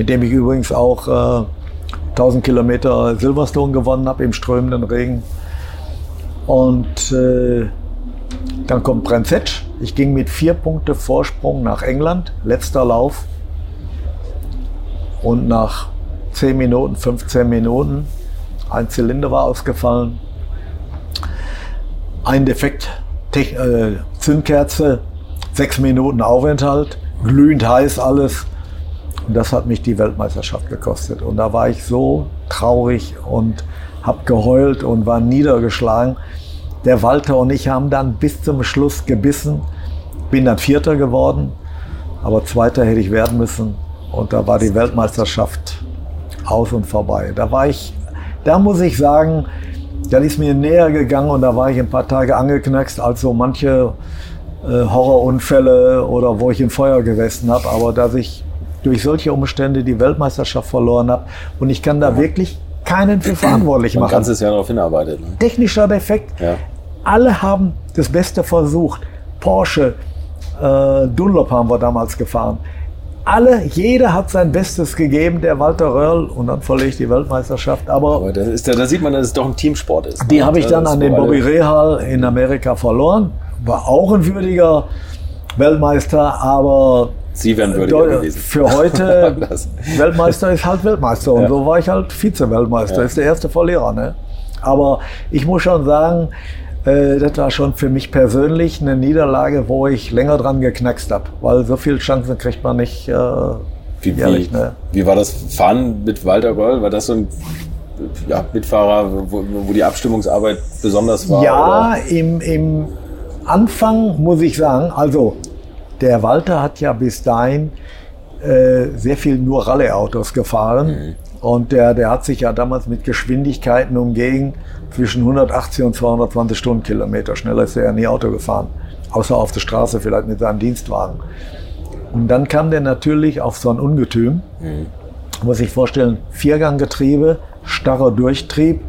mit dem ich übrigens auch äh, 1000 Kilometer Silverstone gewonnen habe im strömenden Regen. Und äh, dann kommt Brenzett. Ich ging mit vier Punkte Vorsprung nach England, letzter Lauf. Und nach 10 Minuten, 15 Minuten, ein Zylinder war ausgefallen. Ein Defekt, Tech, äh, Zündkerze, sechs Minuten Aufenthalt, glühend heiß alles. Und das hat mich die Weltmeisterschaft gekostet. Und da war ich so traurig und habe geheult und war niedergeschlagen. Der Walter und ich haben dann bis zum Schluss gebissen. Bin dann Vierter geworden, aber Zweiter hätte ich werden müssen. Und da war die Weltmeisterschaft aus und vorbei. Da war ich, da muss ich sagen, dann ist mir näher gegangen und da war ich ein paar Tage angeknackst als so manche äh, Horrorunfälle oder wo ich im Feuer gesessen habe. Aber dass ich durch solche Umstände die Weltmeisterschaft verloren habe. Und ich kann da ja. wirklich keinen für verantwortlich machen. Man ganzes Jahr darauf hinarbeitet. Ne? Technischer Defekt. Ja. Alle haben das Beste versucht. Porsche, äh, Dunlop haben wir damals gefahren. Alle, jeder hat sein Bestes gegeben, der Walter Röhrl, und dann verlege ich die Weltmeisterschaft. Aber, Aber da, ist, da sieht man, dass es doch ein Teamsport ist. Die ne? habe ich dann an den Bobby Rehal in Amerika verloren. War auch ein würdiger Weltmeister, aber Sie wären würdiger gewesen. Für heute, Weltmeister ist halt Weltmeister. Und ja. so war ich halt Vize-Weltmeister. Ja. Ist der erste Verlierer. Ne? Aber ich muss schon sagen, äh, das war schon für mich persönlich eine Niederlage, wo ich länger dran geknackst habe. Weil so viele Chancen kriegt man nicht. Äh, wie, ehrlich, wie, ne? wie war das Fahren mit Walter Goll? War das so ein ja, Mitfahrer, wo, wo, die Abstimmungsarbeit besonders war? Ja, im, im Anfang muss ich sagen, also der Walter hat ja bis dahin äh, sehr viel nur Rallye-Autos gefahren. Mhm. Und der, der hat sich ja damals mit Geschwindigkeiten umgegen zwischen 180 und 220 Stundenkilometer. Schneller ist er ja nie Auto gefahren. Außer auf der Straße vielleicht mit seinem Dienstwagen. Und dann kam der natürlich auf so ein Ungetüm. Mhm. Muss sich vorstellen, Vierganggetriebe, starrer Durchtrieb,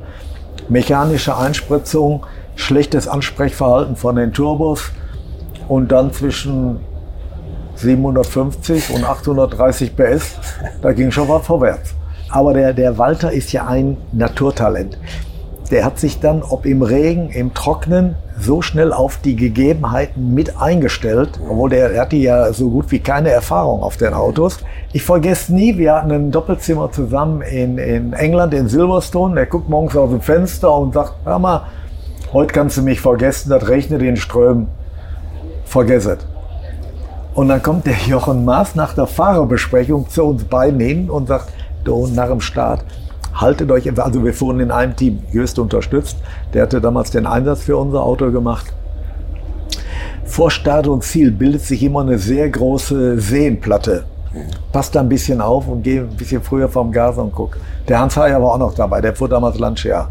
mechanische Einspritzung, schlechtes Ansprechverhalten von den Turbos und dann zwischen 750 und 830 PS, da ging schon was vorwärts. Aber der, der Walter ist ja ein Naturtalent. Der hat sich dann, ob im Regen, im Trocknen, so schnell auf die Gegebenheiten mit eingestellt, obwohl der, der hatte ja so gut wie keine Erfahrung auf den Autos. Ich vergesse nie, wir hatten ein Doppelzimmer zusammen in, in England, in Silverstone. Der guckt morgens aus dem Fenster und sagt, hör mal, heute kannst du mich vergessen, das regnet in Strömen. Vergesst es. Und dann kommt der Jochen Maas nach der Fahrerbesprechung zu uns beiden hin und sagt, du nach dem Start, haltet euch, also wir fuhren in einem Team, Jöst unterstützt, der hatte damals den Einsatz für unser Auto gemacht. Vor Start und Ziel bildet sich immer eine sehr große Seenplatte. Passt da ein bisschen auf und geh ein bisschen früher vom Gas und guck. Der Hans Heyer war auch noch dabei, der fuhr damals Landshare.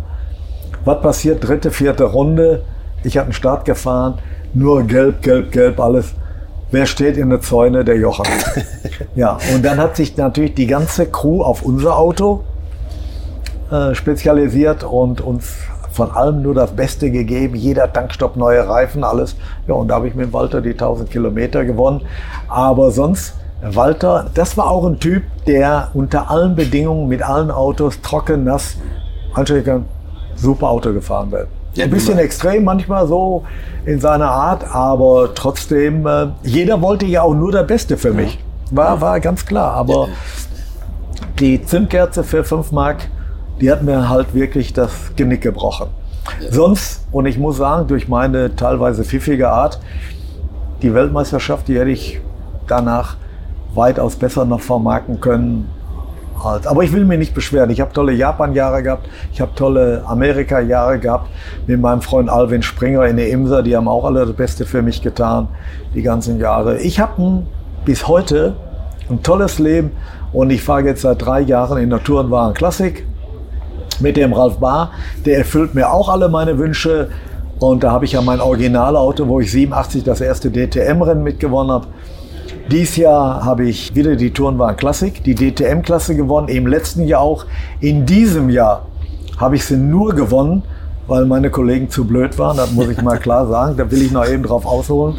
Was passiert? Dritte, vierte Runde. Ich hatte einen Start gefahren, nur gelb, gelb, gelb, alles. Wer steht in der Zäune? Der Jochen. ja, und dann hat sich natürlich die ganze Crew auf unser Auto äh, spezialisiert und uns von allem nur das Beste gegeben. Jeder Tankstopp, neue Reifen, alles. Ja, und da habe ich mit Walter die 1000 Kilometer gewonnen. Aber sonst, Walter, das war auch ein Typ, der unter allen Bedingungen mit allen Autos trocken, nass, anständig super Auto gefahren wird. Ja, ein bisschen extrem manchmal so in seiner Art, aber trotzdem, äh, jeder wollte ja auch nur das Beste für mich. War, war ganz klar. Aber die Zündkerze für 5 Mark, die hat mir halt wirklich das Genick gebrochen. Sonst, und ich muss sagen, durch meine teilweise pfiffige Art, die Weltmeisterschaft, die hätte ich danach weitaus besser noch vermarkten können. Als, aber ich will mich nicht beschweren. Ich habe tolle Japan-Jahre gehabt, ich habe tolle Amerika-Jahre gehabt mit meinem Freund Alvin Springer in der Imsa. Die haben auch alle das Beste für mich getan, die ganzen Jahre. Ich habe bis heute ein tolles Leben und ich fahre jetzt seit drei Jahren in der Tourenwagen Klassik mit dem Ralf Bar. Der erfüllt mir auch alle meine Wünsche. Und da habe ich ja mein Originalauto, wo ich 87 das erste DTM-Rennen mitgewonnen habe. Dies Jahr habe ich wieder die Tourenwagen Klassik, die DTM-Klasse gewonnen, im letzten Jahr auch. In diesem Jahr habe ich sie nur gewonnen, weil meine Kollegen zu blöd waren, das muss ich mal klar sagen. Da will ich noch eben drauf ausholen.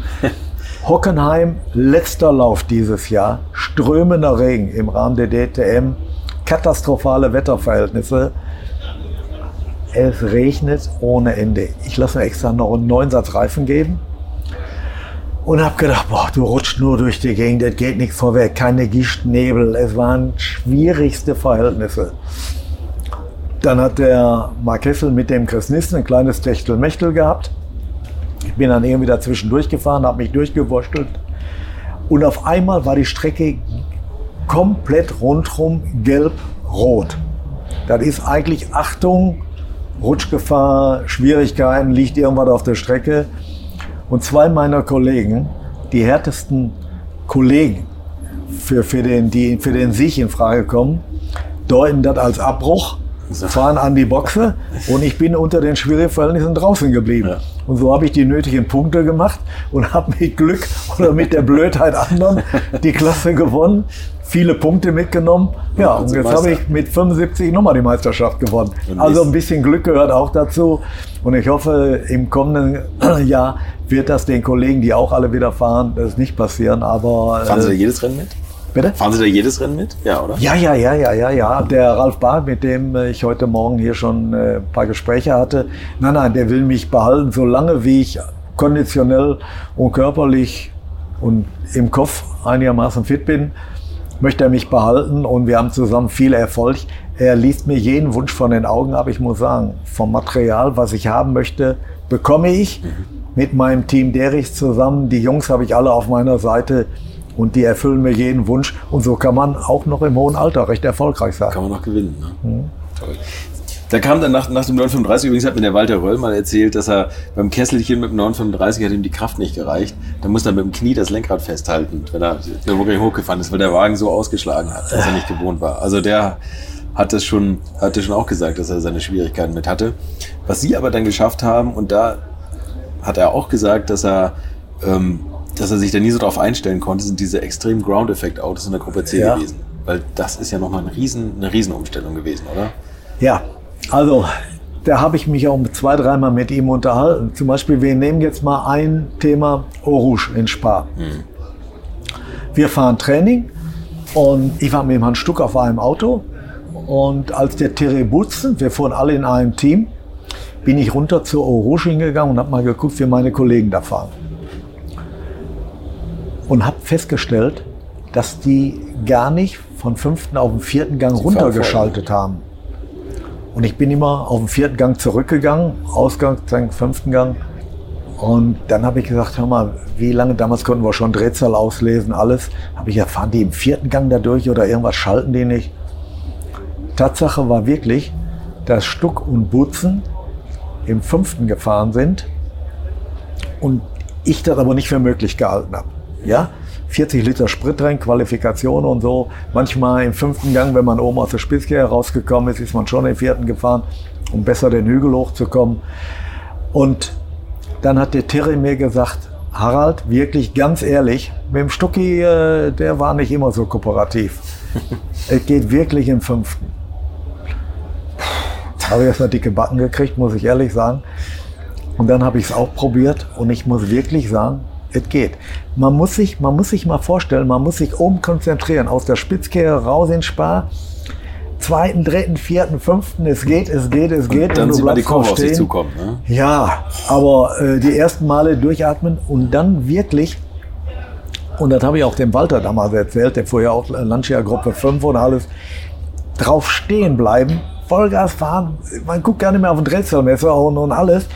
Hockenheim, letzter Lauf dieses Jahr, strömender Regen im Rahmen der DTM, katastrophale Wetterverhältnisse. Es regnet ohne Ende. Ich lasse mir extra noch einen neuen Satz Reifen geben und habe gedacht, boah, du rutscht nur durch die Gegend, das geht nichts vorwärts, keine Gischt, Nebel. Es waren schwierigste Verhältnisse. Dann hat der Mark Hessel mit dem Chris Nissen ein kleines Techtelmechtel gehabt. Ich bin dann irgendwie dazwischen durchgefahren, habe mich durchgewurschtelt. Und auf einmal war die Strecke komplett rundherum gelb-rot. Das ist eigentlich Achtung, Rutschgefahr, Schwierigkeiten, liegt irgendwas auf der Strecke. Und zwei meiner Kollegen, die härtesten Kollegen für, für, den, die für den Sieg in Frage kommen, deuten das als Abbruch fahren an die Boxe und ich bin unter den schwierigen Verhältnissen draußen geblieben. Ja. Und so habe ich die nötigen Punkte gemacht und habe mit Glück oder mit der Blödheit anderen die Klasse gewonnen, viele Punkte mitgenommen. Ja, und jetzt habe ich mit 75 nochmal die Meisterschaft gewonnen. Also ein bisschen Glück gehört auch dazu. Und ich hoffe, im kommenden Jahr wird das den Kollegen, die auch alle wieder fahren, das nicht passieren. Aber fahren Sie äh, jedes Rennen mit? Bitte? Fahren Sie da jedes Rennen mit? Ja, oder? Ja, ja, ja, ja, ja, ja. Der Ralf Barth, mit dem äh, ich heute Morgen hier schon äh, ein paar Gespräche hatte, nein, nein, der will mich behalten, solange wie ich konditionell und körperlich und im Kopf einigermaßen fit bin, möchte er mich behalten und wir haben zusammen viel Erfolg. Er liest mir jeden Wunsch von den Augen ab. Ich muss sagen, vom Material, was ich haben möchte, bekomme ich mit meinem Team Derichs zusammen. Die Jungs habe ich alle auf meiner Seite und die erfüllen mir jeden Wunsch. Und so kann man auch noch im hohen Alter recht erfolgreich sein. Kann man noch gewinnen. Ne? Mhm. Toll. Da kam dann nach, nach dem 935, übrigens hat mir der Walter Röll mal erzählt, dass er beim Kesselchen mit dem 935 hat ihm die Kraft nicht gereicht. Da musste er mit dem Knie das Lenkrad festhalten, wenn er, wirklich hochgefahren ist, weil der Wagen so ausgeschlagen hat, dass er nicht gewohnt war. Also der hat das schon, hat das schon auch gesagt, dass er seine Schwierigkeiten mit hatte. Was sie aber dann geschafft haben, und da hat er auch gesagt, dass er ähm, dass er sich da nie so drauf einstellen konnte, sind diese extremen Ground-Effekt-Autos in der Gruppe C ja. gewesen. Weil das ist ja nochmal ein Riesen, eine Riesenumstellung gewesen, oder? Ja, also da habe ich mich auch zwei, dreimal mit ihm unterhalten. Zum Beispiel, wir nehmen jetzt mal ein Thema Orange in Spa. Hm. Wir fahren Training und ich war mit dem Hans Stuck auf einem Auto. Und als der Terry Butzen, wir fuhren alle in einem Team, bin ich runter zur Orange hingegangen und habe mal geguckt, wie meine Kollegen da fahren und habe festgestellt, dass die gar nicht von fünften auf den vierten Gang Sie runtergeschaltet haben. Und ich bin immer auf den vierten Gang zurückgegangen, Ausgang, fünften Gang. Und dann habe ich gesagt, hör mal, wie lange, damals konnten wir schon Drehzahl auslesen, alles. Habe ich erfahren, die im vierten Gang da durch oder irgendwas schalten die nicht. Tatsache war wirklich, dass Stuck und Butzen im fünften gefahren sind und ich das aber nicht für möglich gehalten habe. Ja? 40 Liter Sprit rein, Qualifikation und so. Manchmal im fünften Gang, wenn man oben aus der Spitzke herausgekommen ist, ist man schon im vierten gefahren, um besser den Hügel hochzukommen. Und dann hat der Terry mir gesagt, Harald, wirklich ganz ehrlich, mit dem Stucki, äh, der war nicht immer so kooperativ. es geht wirklich im fünften. Habe ich erstmal dicke Backen gekriegt, muss ich ehrlich sagen. Und dann habe ich es auch probiert und ich muss wirklich sagen, es geht. Man muss, sich, man muss sich mal vorstellen, man muss sich oben konzentrieren, aus der Spitzkehre raus in Spar, zweiten, dritten, vierten, fünften, es geht, es geht, es geht. Und dann und sieht man die Kurve auf sich zukommen. Ne? Ja, aber äh, die ersten Male durchatmen und dann wirklich, und das habe ich auch dem Walter damals erzählt, der ja auch Lancia Gruppe 5 und alles, drauf stehen bleiben, Vollgas fahren, man guckt gar nicht mehr auf den Drehzahlmesser und, und alles.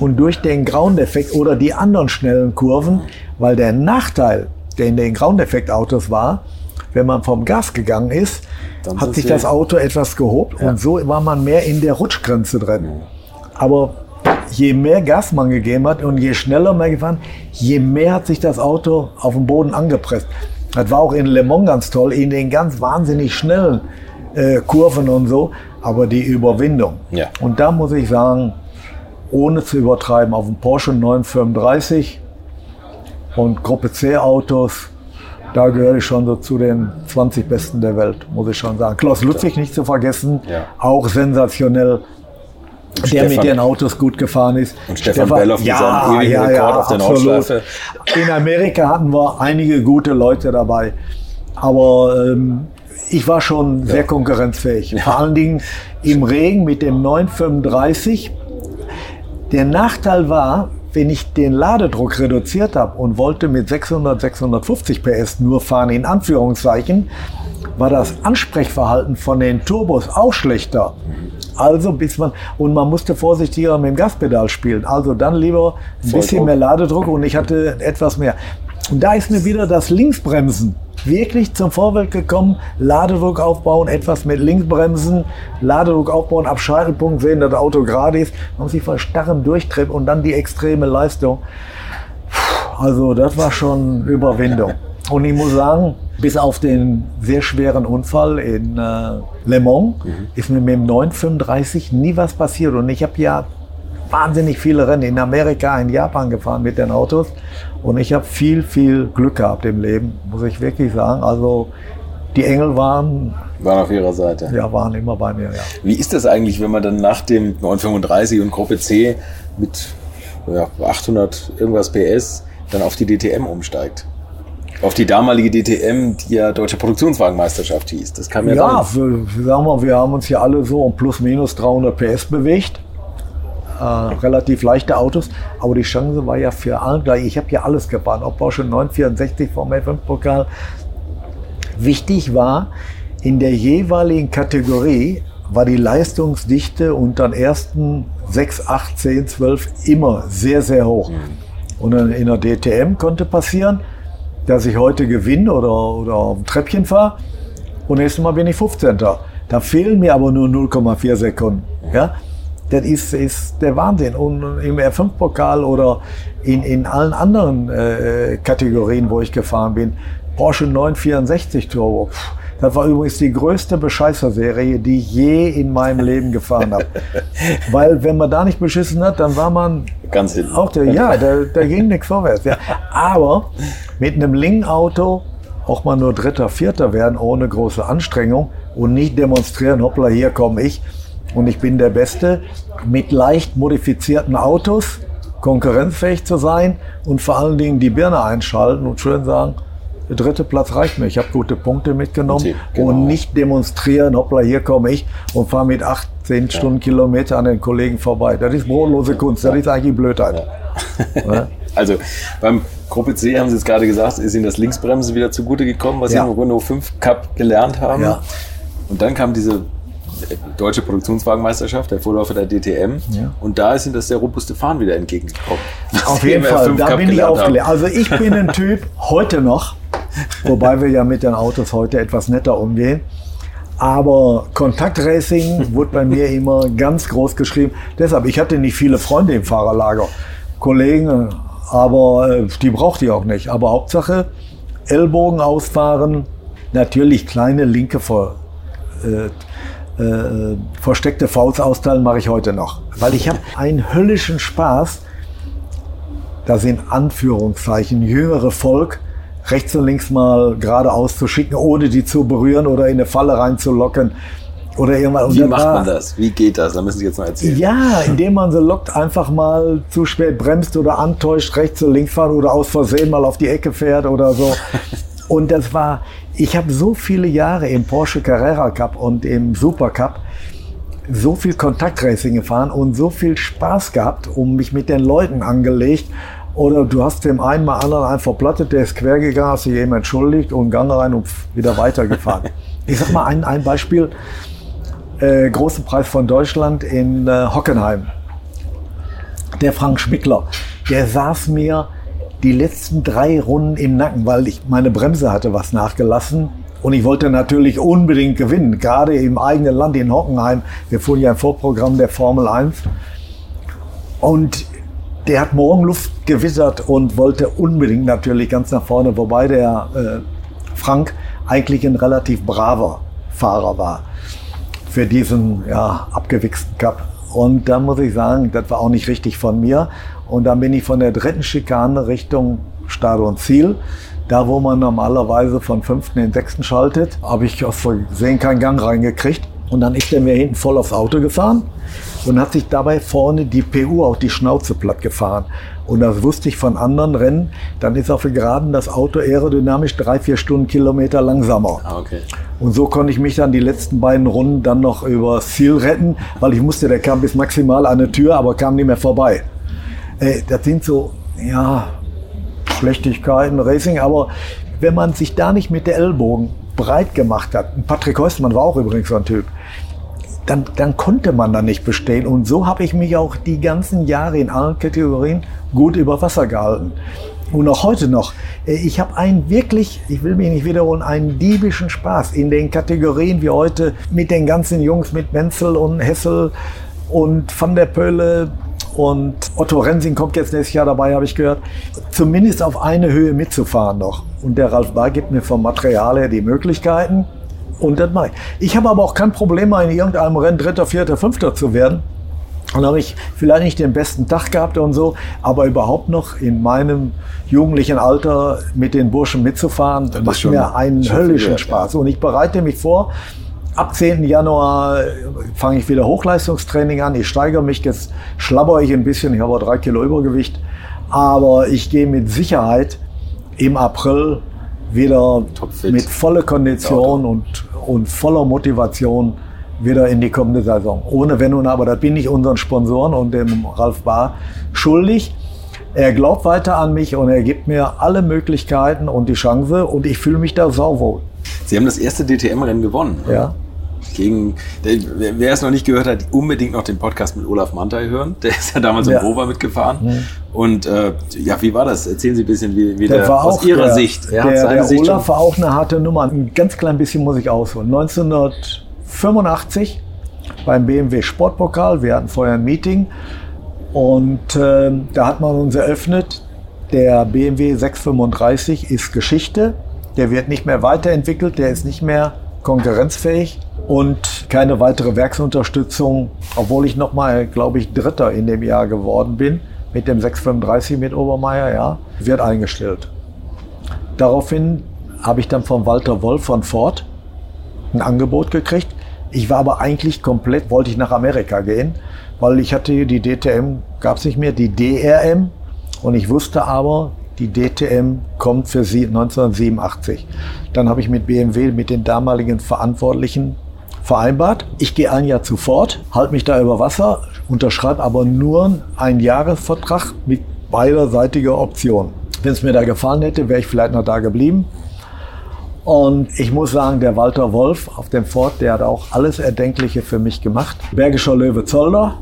Und durch den Ground-Effekt oder die anderen schnellen Kurven, weil der Nachteil, der in den Ground-Effekt-Autos war, wenn man vom Gas gegangen ist, Dann hat sich das Auto etwas gehobt Ja. und so war man mehr in der Rutschgrenze drin. Aber je mehr Gas man gegeben hat und je schneller man gefahren, je mehr hat sich das Auto auf den Boden angepresst. Das war auch in Le Mans ganz toll, in den ganz wahnsinnig schnellen äh, Kurven und so, aber die Überwindung. Ja. Und da muss ich sagen, ohne zu übertreiben, auf dem Porsche 935 und Gruppe C Autos, da gehöre ich schon so zu den 20 Besten der Welt, muss ich schon sagen. Klaus Ludwig nicht zu vergessen, Ja. auch sensationell, Und der mit Stefan- den Autos gut gefahren ist. Und Stefan Belloff mit seinem ewigen Rekord auf der. Nordschleife. In Amerika hatten wir einige gute Leute dabei, aber ähm, ich war schon sehr konkurrenzfähig. Vor allen Dingen im Regen mit dem 935. Der Nachteil war, wenn ich den Ladedruck reduziert habe und wollte mit 600, 650 PS nur fahren, in Anführungszeichen, war das Ansprechverhalten von den Turbos auch schlechter. Also bis man, und man musste vorsichtiger mit dem Gaspedal spielen. Also dann lieber ein bisschen mehr Ladedruck und ich hatte etwas mehr. Und da ist mir wieder das Linksbremsen wirklich zum Vorbild gekommen. Ladedruck aufbauen, etwas mit Linksbremsen, Ladedruck aufbauen, ab Scheitelpunkt sehen, dass das Auto gerade ist, man sich vor starrem Durchtritt und dann die extreme Leistung. Also das war schon Überwindung. Und ich muss sagen, bis auf den sehr schweren Unfall in äh, Le Mans ist mir mit dem 935 nie was passiert. Und ich habe ja wahnsinnig viele Rennen in Amerika, in Japan gefahren mit den Autos. Und ich habe viel, viel Glück gehabt im Leben, muss ich wirklich sagen. Also die Engel waren, Waren auf ihrer Seite. ja, waren immer bei mir. Ja. Wie ist das eigentlich, wenn man dann nach dem 935 und Gruppe C mit ja, 800 irgendwas PS dann auf die DTM umsteigt? Auf die damalige DTM, die ja Deutsche Produktionswagenmeisterschaft hieß. Das kam ja, Ja, sagen wir, wir haben uns ja alle so um plus minus 300 PS bewegt. Äh, relativ leichte Autos, aber die Chance war ja für alle gleich. Ich habe ja alles gefahren, ob Porsche 964 vom F5-Pokal. Wichtig war, in der jeweiligen Kategorie war die Leistungsdichte unter den ersten 6, 8, 10, 12 immer sehr, sehr hoch. Und dann in der DTM konnte passieren, dass ich heute gewinne oder, oder auf dem Treppchen fahre und nächstes Mal bin ich 15. Da fehlen mir aber nur 0,4 Sekunden. Ja? Das ist, ist der Wahnsinn. Und im R5-Pokal oder in, in allen anderen äh, Kategorien, wo ich gefahren bin, Porsche 964 Turbo. Pff, das war übrigens die größte Bescheißerserie, die ich je in meinem Leben gefahren habe. Weil wenn man da nicht beschissen hat, dann war man Ganz hinten. auch der, ja, da, da ging nichts vorwärts. Ja. Aber mit einem Ling-Auto auch mal nur Dritter, Vierter werden ohne große Anstrengung und nicht demonstrieren, hoppla, hier komme ich und ich bin der Beste. Mit leicht modifizierten Autos konkurrenzfähig zu sein und vor allen Dingen die Birne einschalten und schön sagen, der dritte Platz reicht mir. Ich habe gute Punkte mitgenommen genau. und nicht demonstrieren, hoppla, hier komme ich und fahre mit 18 Stundenkilometer an den Kollegen vorbei. Das ist brotlose Kunst, das ist eigentlich Blödheit. Ja. Also beim Gruppe C haben Sie jetzt gerade gesagt, ist Ihnen das Linksbremsen wieder zugute gekommen, was Ja. Sie im Renault 5 Cup gelernt haben. Ja. Und dann kam diese deutsche Produktionswagenmeisterschaft, der Vorläufer der DTM. Ja. Und da ist Ihnen das sehr robuste Fahren wieder entgegengekommen. Auf jeden Fall, R5 da Cup bin ich aufgelegt. Also ich bin ein Typ, heute noch, wobei wir ja mit den Autos heute etwas netter umgehen. Aber Kontaktracing wurde bei mir immer ganz groß geschrieben. Deshalb, ich hatte nicht viele Freunde im Fahrerlager, Kollegen, aber äh, die brauchte ich auch nicht. Aber Hauptsache Ellbogen ausfahren, natürlich kleine linke Ver, äh, äh, versteckte Faust austeilen mache ich heute noch. Weil ich habe einen höllischen Spaß, das in Anführungszeichen jüngere Volk rechts und links mal geradeaus zu schicken, ohne die zu berühren oder in eine Falle reinzulocken. Oder irgendwann. Wie macht man das? Wie geht das? Da müssen Sie jetzt mal erzählen. ja, indem man sie lockt, einfach mal zu spät bremst oder antäuscht, rechts und links fahren oder aus Versehen mal auf die Ecke fährt oder so. Und das war, ich habe so viele Jahre im Porsche Carrera Cup und im Super Cup so viel Kontaktracing gefahren und so viel Spaß gehabt, um mich mit den Leuten angelegt. Oder du hast dem einen mal anderen einen verplattet, der ist quer gegangen, hast dich eben entschuldigt und Gang rein und wieder weitergefahren. Ich sag mal ein, ein Beispiel. Äh, großen Preis von Deutschland in äh, Hockenheim. Der Frank Schmickler, der saß mir die letzten drei Runden im Nacken, weil ich meine Bremse hatte was nachgelassen. Und ich wollte natürlich unbedingt gewinnen, gerade im eigenen Land in Hockenheim. Wir fuhren ja ein Vorprogramm der Formel 1. Und der hat Morgenluft gewittert und wollte unbedingt natürlich ganz nach vorne, wobei der äh, Frank eigentlich ein relativ braver Fahrer war für diesen ja, abgewichsten Cup. Und da muss ich sagen, das war auch nicht richtig von mir. Und dann bin ich von der dritten Schikane Richtung Start und Ziel. Da, wo man normalerweise von fünften in sechsten schaltet, habe ich aus Versehen keinen Gang reingekriegt. Und dann ist er mir hinten voll aufs Auto gefahren und hat sich dabei vorne die PU auf die Schnauze platt gefahren. Und das wusste ich von anderen Rennen. Dann ist auf der Geraden das Auto aerodynamisch drei, vier Stundenkilometer langsamer. Ah, okay. Und so konnte ich mich dann die letzten beiden Runden dann noch übers Ziel retten, weil ich musste, der kam bis maximal an der Tür, aber kam nicht mehr vorbei. Äh, das sind so, ja, Schlechtigkeiten, Racing, aber wenn man sich da nicht mit der Ellbogen breit gemacht hat, Patrick Heustmann war auch übrigens so ein Typ, dann, dann konnte man da nicht bestehen. Und so habe ich mich auch die ganzen Jahre in allen Kategorien gut über Wasser gehalten. Und auch heute noch. Äh, ich habe einen wirklich, ich will mich nicht wiederholen, einen diebischen Spaß in den Kategorien wie heute mit den ganzen Jungs, mit Menzel und Hessel und Van der Pölle und Otto Rensing kommt jetzt nächstes Jahr dabei, habe ich gehört. Zumindest auf eine Höhe mitzufahren noch. Und der Ralf Bar gibt mir vom Material her die Möglichkeiten. Und das mache ich. Ich habe aber auch kein Problem, mal in irgendeinem Rennen Dritter, Vierter, Fünfter zu werden. Und habe ich vielleicht nicht den besten Tag gehabt und so, aber überhaupt noch in meinem jugendlichen Alter mit den Burschen mitzufahren, das macht mir einen höllischen Spaß. Und ich bereite mich vor. Ab 10. Januar fange ich wieder Hochleistungstraining an. Ich steigere mich, jetzt schlabber ich ein bisschen, ich habe drei Kilo Übergewicht. Aber ich gehe mit Sicherheit im April wieder mit voller Kondition ja, und, und voller Motivation wieder in die kommende Saison. Ohne Wenn und Aber. Das bin ich unseren Sponsoren und dem Ralf Bahr schuldig. Er glaubt weiter an mich und er gibt mir alle Möglichkeiten und die Chance und ich fühle mich da sauwohl. Sie haben das erste DTM-Rennen gewonnen. Ja gegen, wer es noch nicht gehört hat, unbedingt noch den Podcast mit Olaf Mantai hören. Der ist ja damals ja. im Rover mitgefahren. Mhm. Und äh, ja, wie war das? Erzählen Sie ein bisschen, wie, wie der, der aus Ihrer der, Sicht. Ja, der, der Sicht Olaf war auch eine harte Nummer. Ein ganz klein bisschen muss ich ausholen. 1985 beim BMW Sportpokal. Wir hatten vorher ein Meeting und äh, da hat man uns eröffnet, der BMW 635 ist Geschichte. Der wird nicht mehr weiterentwickelt, der ist nicht mehr konkurrenzfähig und keine weitere Werksunterstützung, obwohl ich nochmal, glaube ich, Dritter in dem Jahr geworden bin mit dem 635 mit Obermeier, ja, wird eingestellt. Daraufhin habe ich dann von Walter Wolf von Ford ein Angebot gekriegt. Ich war aber eigentlich komplett, wollte ich nach Amerika gehen, weil ich hatte die DTM, gab es nicht mehr, die DRM und ich wusste aber, die DTM kommt für sie 1987. Dann habe ich mit BMW, mit den damaligen Verantwortlichen vereinbart. Ich gehe ein Jahr zu Ford, halte mich da über Wasser, unterschreibe aber nur einen Jahresvertrag mit beiderseitiger Option. Wenn es mir da gefallen hätte, wäre ich vielleicht noch da geblieben. Und ich muss sagen, der Walter Wolf auf dem Ford, der hat auch alles Erdenkliche für mich gemacht. Bergischer Löwe Zolder,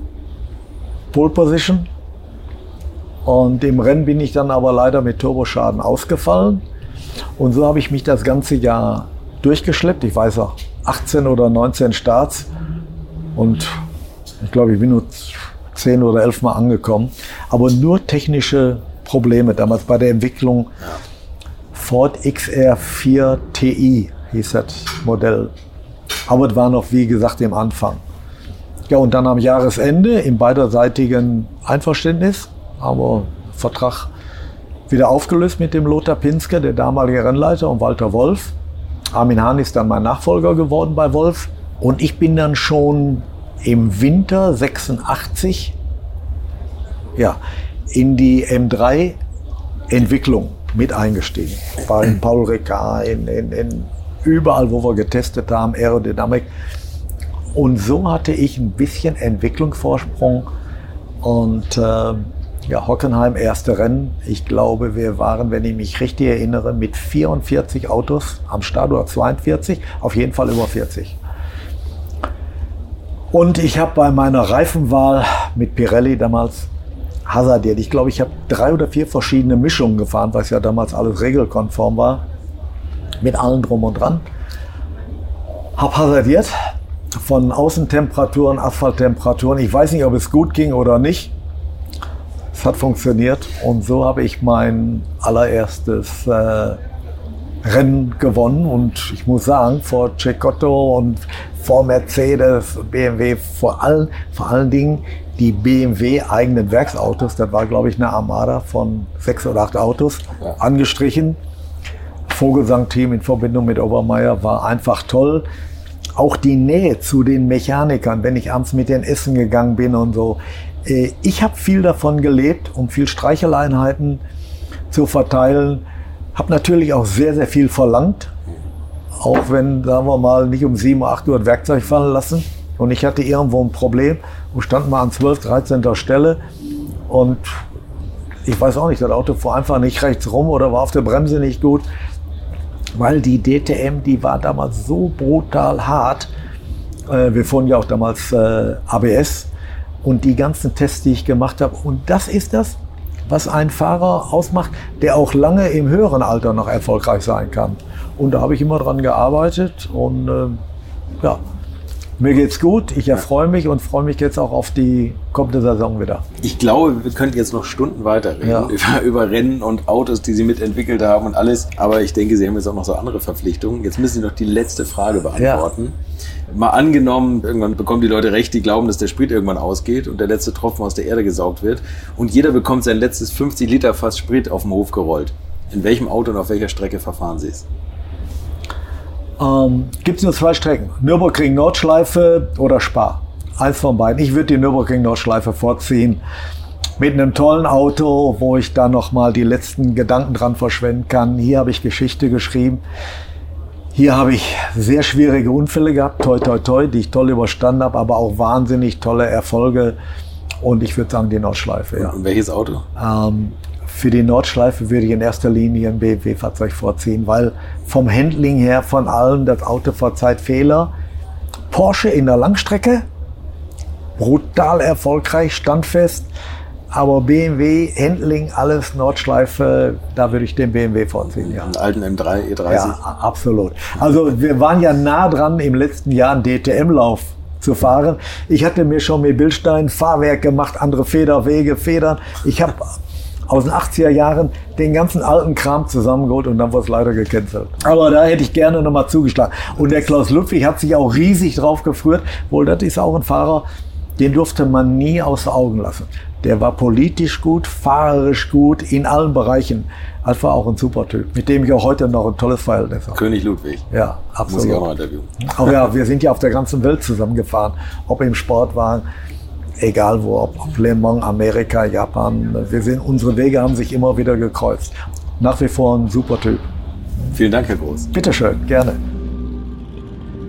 Pole Position, und im Rennen bin ich dann aber leider mit Turboschaden ausgefallen. Und so habe ich mich das ganze Jahr durchgeschleppt. Ich weiß auch 18 oder 19 Starts. Und ich glaube, ich bin nur 10 oder 11 Mal angekommen. Aber nur technische Probleme damals bei der Entwicklung. Ford XR4 Ti hieß das Modell. Aber es war noch, wie gesagt, im Anfang. Ja, und dann am Jahresende im beiderseitigen Einverständnis aber Vertrag wieder aufgelöst mit dem Lothar Pinske, der damalige Rennleiter, und Walter Wolf. Armin Hahn ist dann mein Nachfolger geworden bei Wolf. Und ich bin dann schon im Winter 86 ja, in die M3-Entwicklung mit eingestiegen. Bei Paul Ricard, in, in, in überall, wo wir getestet haben, Aerodynamik. Und so hatte ich ein bisschen Entwicklungsvorsprung und äh, Ja, Hockenheim, erste Rennen. Ich glaube, wir waren, wenn ich mich richtig erinnere, mit 44 Autos am Start oder 42, auf jeden Fall über 40. Und ich habe bei meiner Reifenwahl mit Pirelli damals hasardiert. Ich glaube, ich habe drei oder vier verschiedene Mischungen gefahren, es ja damals alles regelkonform war. Mit allen drum und dran. Hab hasardiert von Außentemperaturen, Asphalttemperaturen. Ich weiß nicht, ob es gut ging oder nicht. Es hat funktioniert und so habe ich mein allererstes äh, Rennen gewonnen und ich muss sagen, vor Cecotto und vor Mercedes, BMW, vor allen, vor allen Dingen die BMW eigenen Werksautos, das war glaube ich eine Armada von sechs oder acht Autos, ja. angestrichen. Vogelsang-Team in Verbindung mit Obermeier war einfach toll. Auch die Nähe zu den Mechanikern, wenn ich abends mit den Essen gegangen bin und so. Äh, ich habe viel davon gelebt, um viel Streicheleinheiten zu verteilen. Habe natürlich auch sehr, sehr viel verlangt. Auch wenn, sagen wir mal, nicht um 7 Uhr, 8 Uhr das Werkzeug fallen lassen. Und ich hatte irgendwo ein Problem und stand mal an 12, 13. Stelle. Und ich weiß auch nicht, das Auto fuhr einfach nicht rechts rum oder war auf der Bremse nicht gut. Weil die DTM, die war damals so brutal hart. Äh, wir fuhren ja auch damals äh, ABS und die ganzen Tests, die ich gemacht habe. Und das ist das, was einen Fahrer ausmacht, der auch lange im höheren Alter noch erfolgreich sein kann. Und da habe ich immer dran gearbeitet und äh, ja, mir geht's gut, ich erfreue mich und freue mich jetzt auch auf die kommende Saison wieder. Ich glaube, wir könnten jetzt noch Stunden weiterreden ja. über, über Rennen und Autos, die Sie mitentwickelt haben und alles. Aber ich denke, Sie haben jetzt auch noch so andere Verpflichtungen. Jetzt müssen Sie noch die letzte Frage beantworten. Ja. Mal angenommen, irgendwann bekommen die Leute recht, die glauben, dass der Sprit irgendwann ausgeht und der letzte Tropfen aus der Erde gesaugt wird. Und jeder bekommt sein letztes 50 Liter Fass Sprit auf dem Hof gerollt. In welchem Auto und auf welcher Strecke verfahren Sie es? Ähm, Gibt es nur zwei Strecken, Nürburgring Nordschleife oder Spa. Eins von beiden. Ich würde die Nürburgring Nordschleife vorziehen. Mit einem tollen Auto, wo ich da nochmal die letzten Gedanken dran verschwenden kann. Hier habe ich Geschichte geschrieben. Hier habe ich sehr schwierige Unfälle gehabt, toi toi toi, die ich toll überstanden habe, aber auch wahnsinnig tolle Erfolge. Und ich würde sagen, die Nordschleife. Ja. Und welches Auto? Ähm, für die Nordschleife würde ich in erster Linie ein BMW-Fahrzeug vorziehen, weil vom Handling her von allem das Auto verzeiht Fehler. Porsche in der Langstrecke, brutal erfolgreich, standfest. Aber BMW, Handling, alles Nordschleife, da würde ich den BMW vorziehen. Ja. Den alten M3, E30. Ja, absolut. Also wir waren ja nah dran, im letzten Jahr einen DTM-Lauf zu fahren. Ich hatte mir schon mit Bildstein Fahrwerk gemacht, andere Federwege, Federn. Ich habe aus den 80er Jahren den ganzen alten Kram zusammengeholt und dann wurde es leider gecancelt. Aber da hätte ich gerne nochmal zugeschlagen. Und der Klaus Ludwig hat sich auch riesig drauf gefreut. Wohl, das ist auch ein Fahrer, den durfte man nie aus Augen lassen. Der war politisch gut, fahrerisch gut, in allen Bereichen. Das war auch ein super Typ, mit dem ich auch heute noch ein tolles Verhältnis habe. König Ludwig. Ja, absolut. Muss ich auch mal interviewen. Aber ja, wir sind ja auf der ganzen Welt zusammengefahren. Ob im Sport waren, egal wo, ob Le Mans, Amerika, Japan. Wir sehen, unsere Wege haben sich immer wieder gekreuzt. Nach wie vor ein super Typ. Vielen Dank, Herr Groß. Bitteschön, gerne.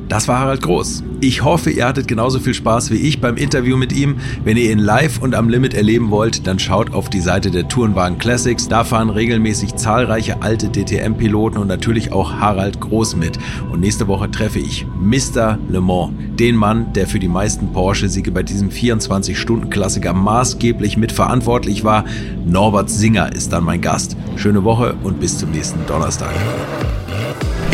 Das war Harald Groß. Ich hoffe, ihr hattet genauso viel Spaß wie ich beim Interview mit ihm. Wenn ihr ihn live und am Limit erleben wollt, dann schaut auf die Seite der Tourenwagen Classics. Da fahren regelmäßig zahlreiche alte DTM-Piloten und natürlich auch Harald Groß mit. Und nächste Woche treffe ich Mr. Le Mans, den Mann, der für die meisten Porsche-Siege bei diesem 24-Stunden-Klassiker maßgeblich mitverantwortlich war. Norbert Singer ist dann mein Gast. Schöne Woche und bis zum nächsten Donnerstag.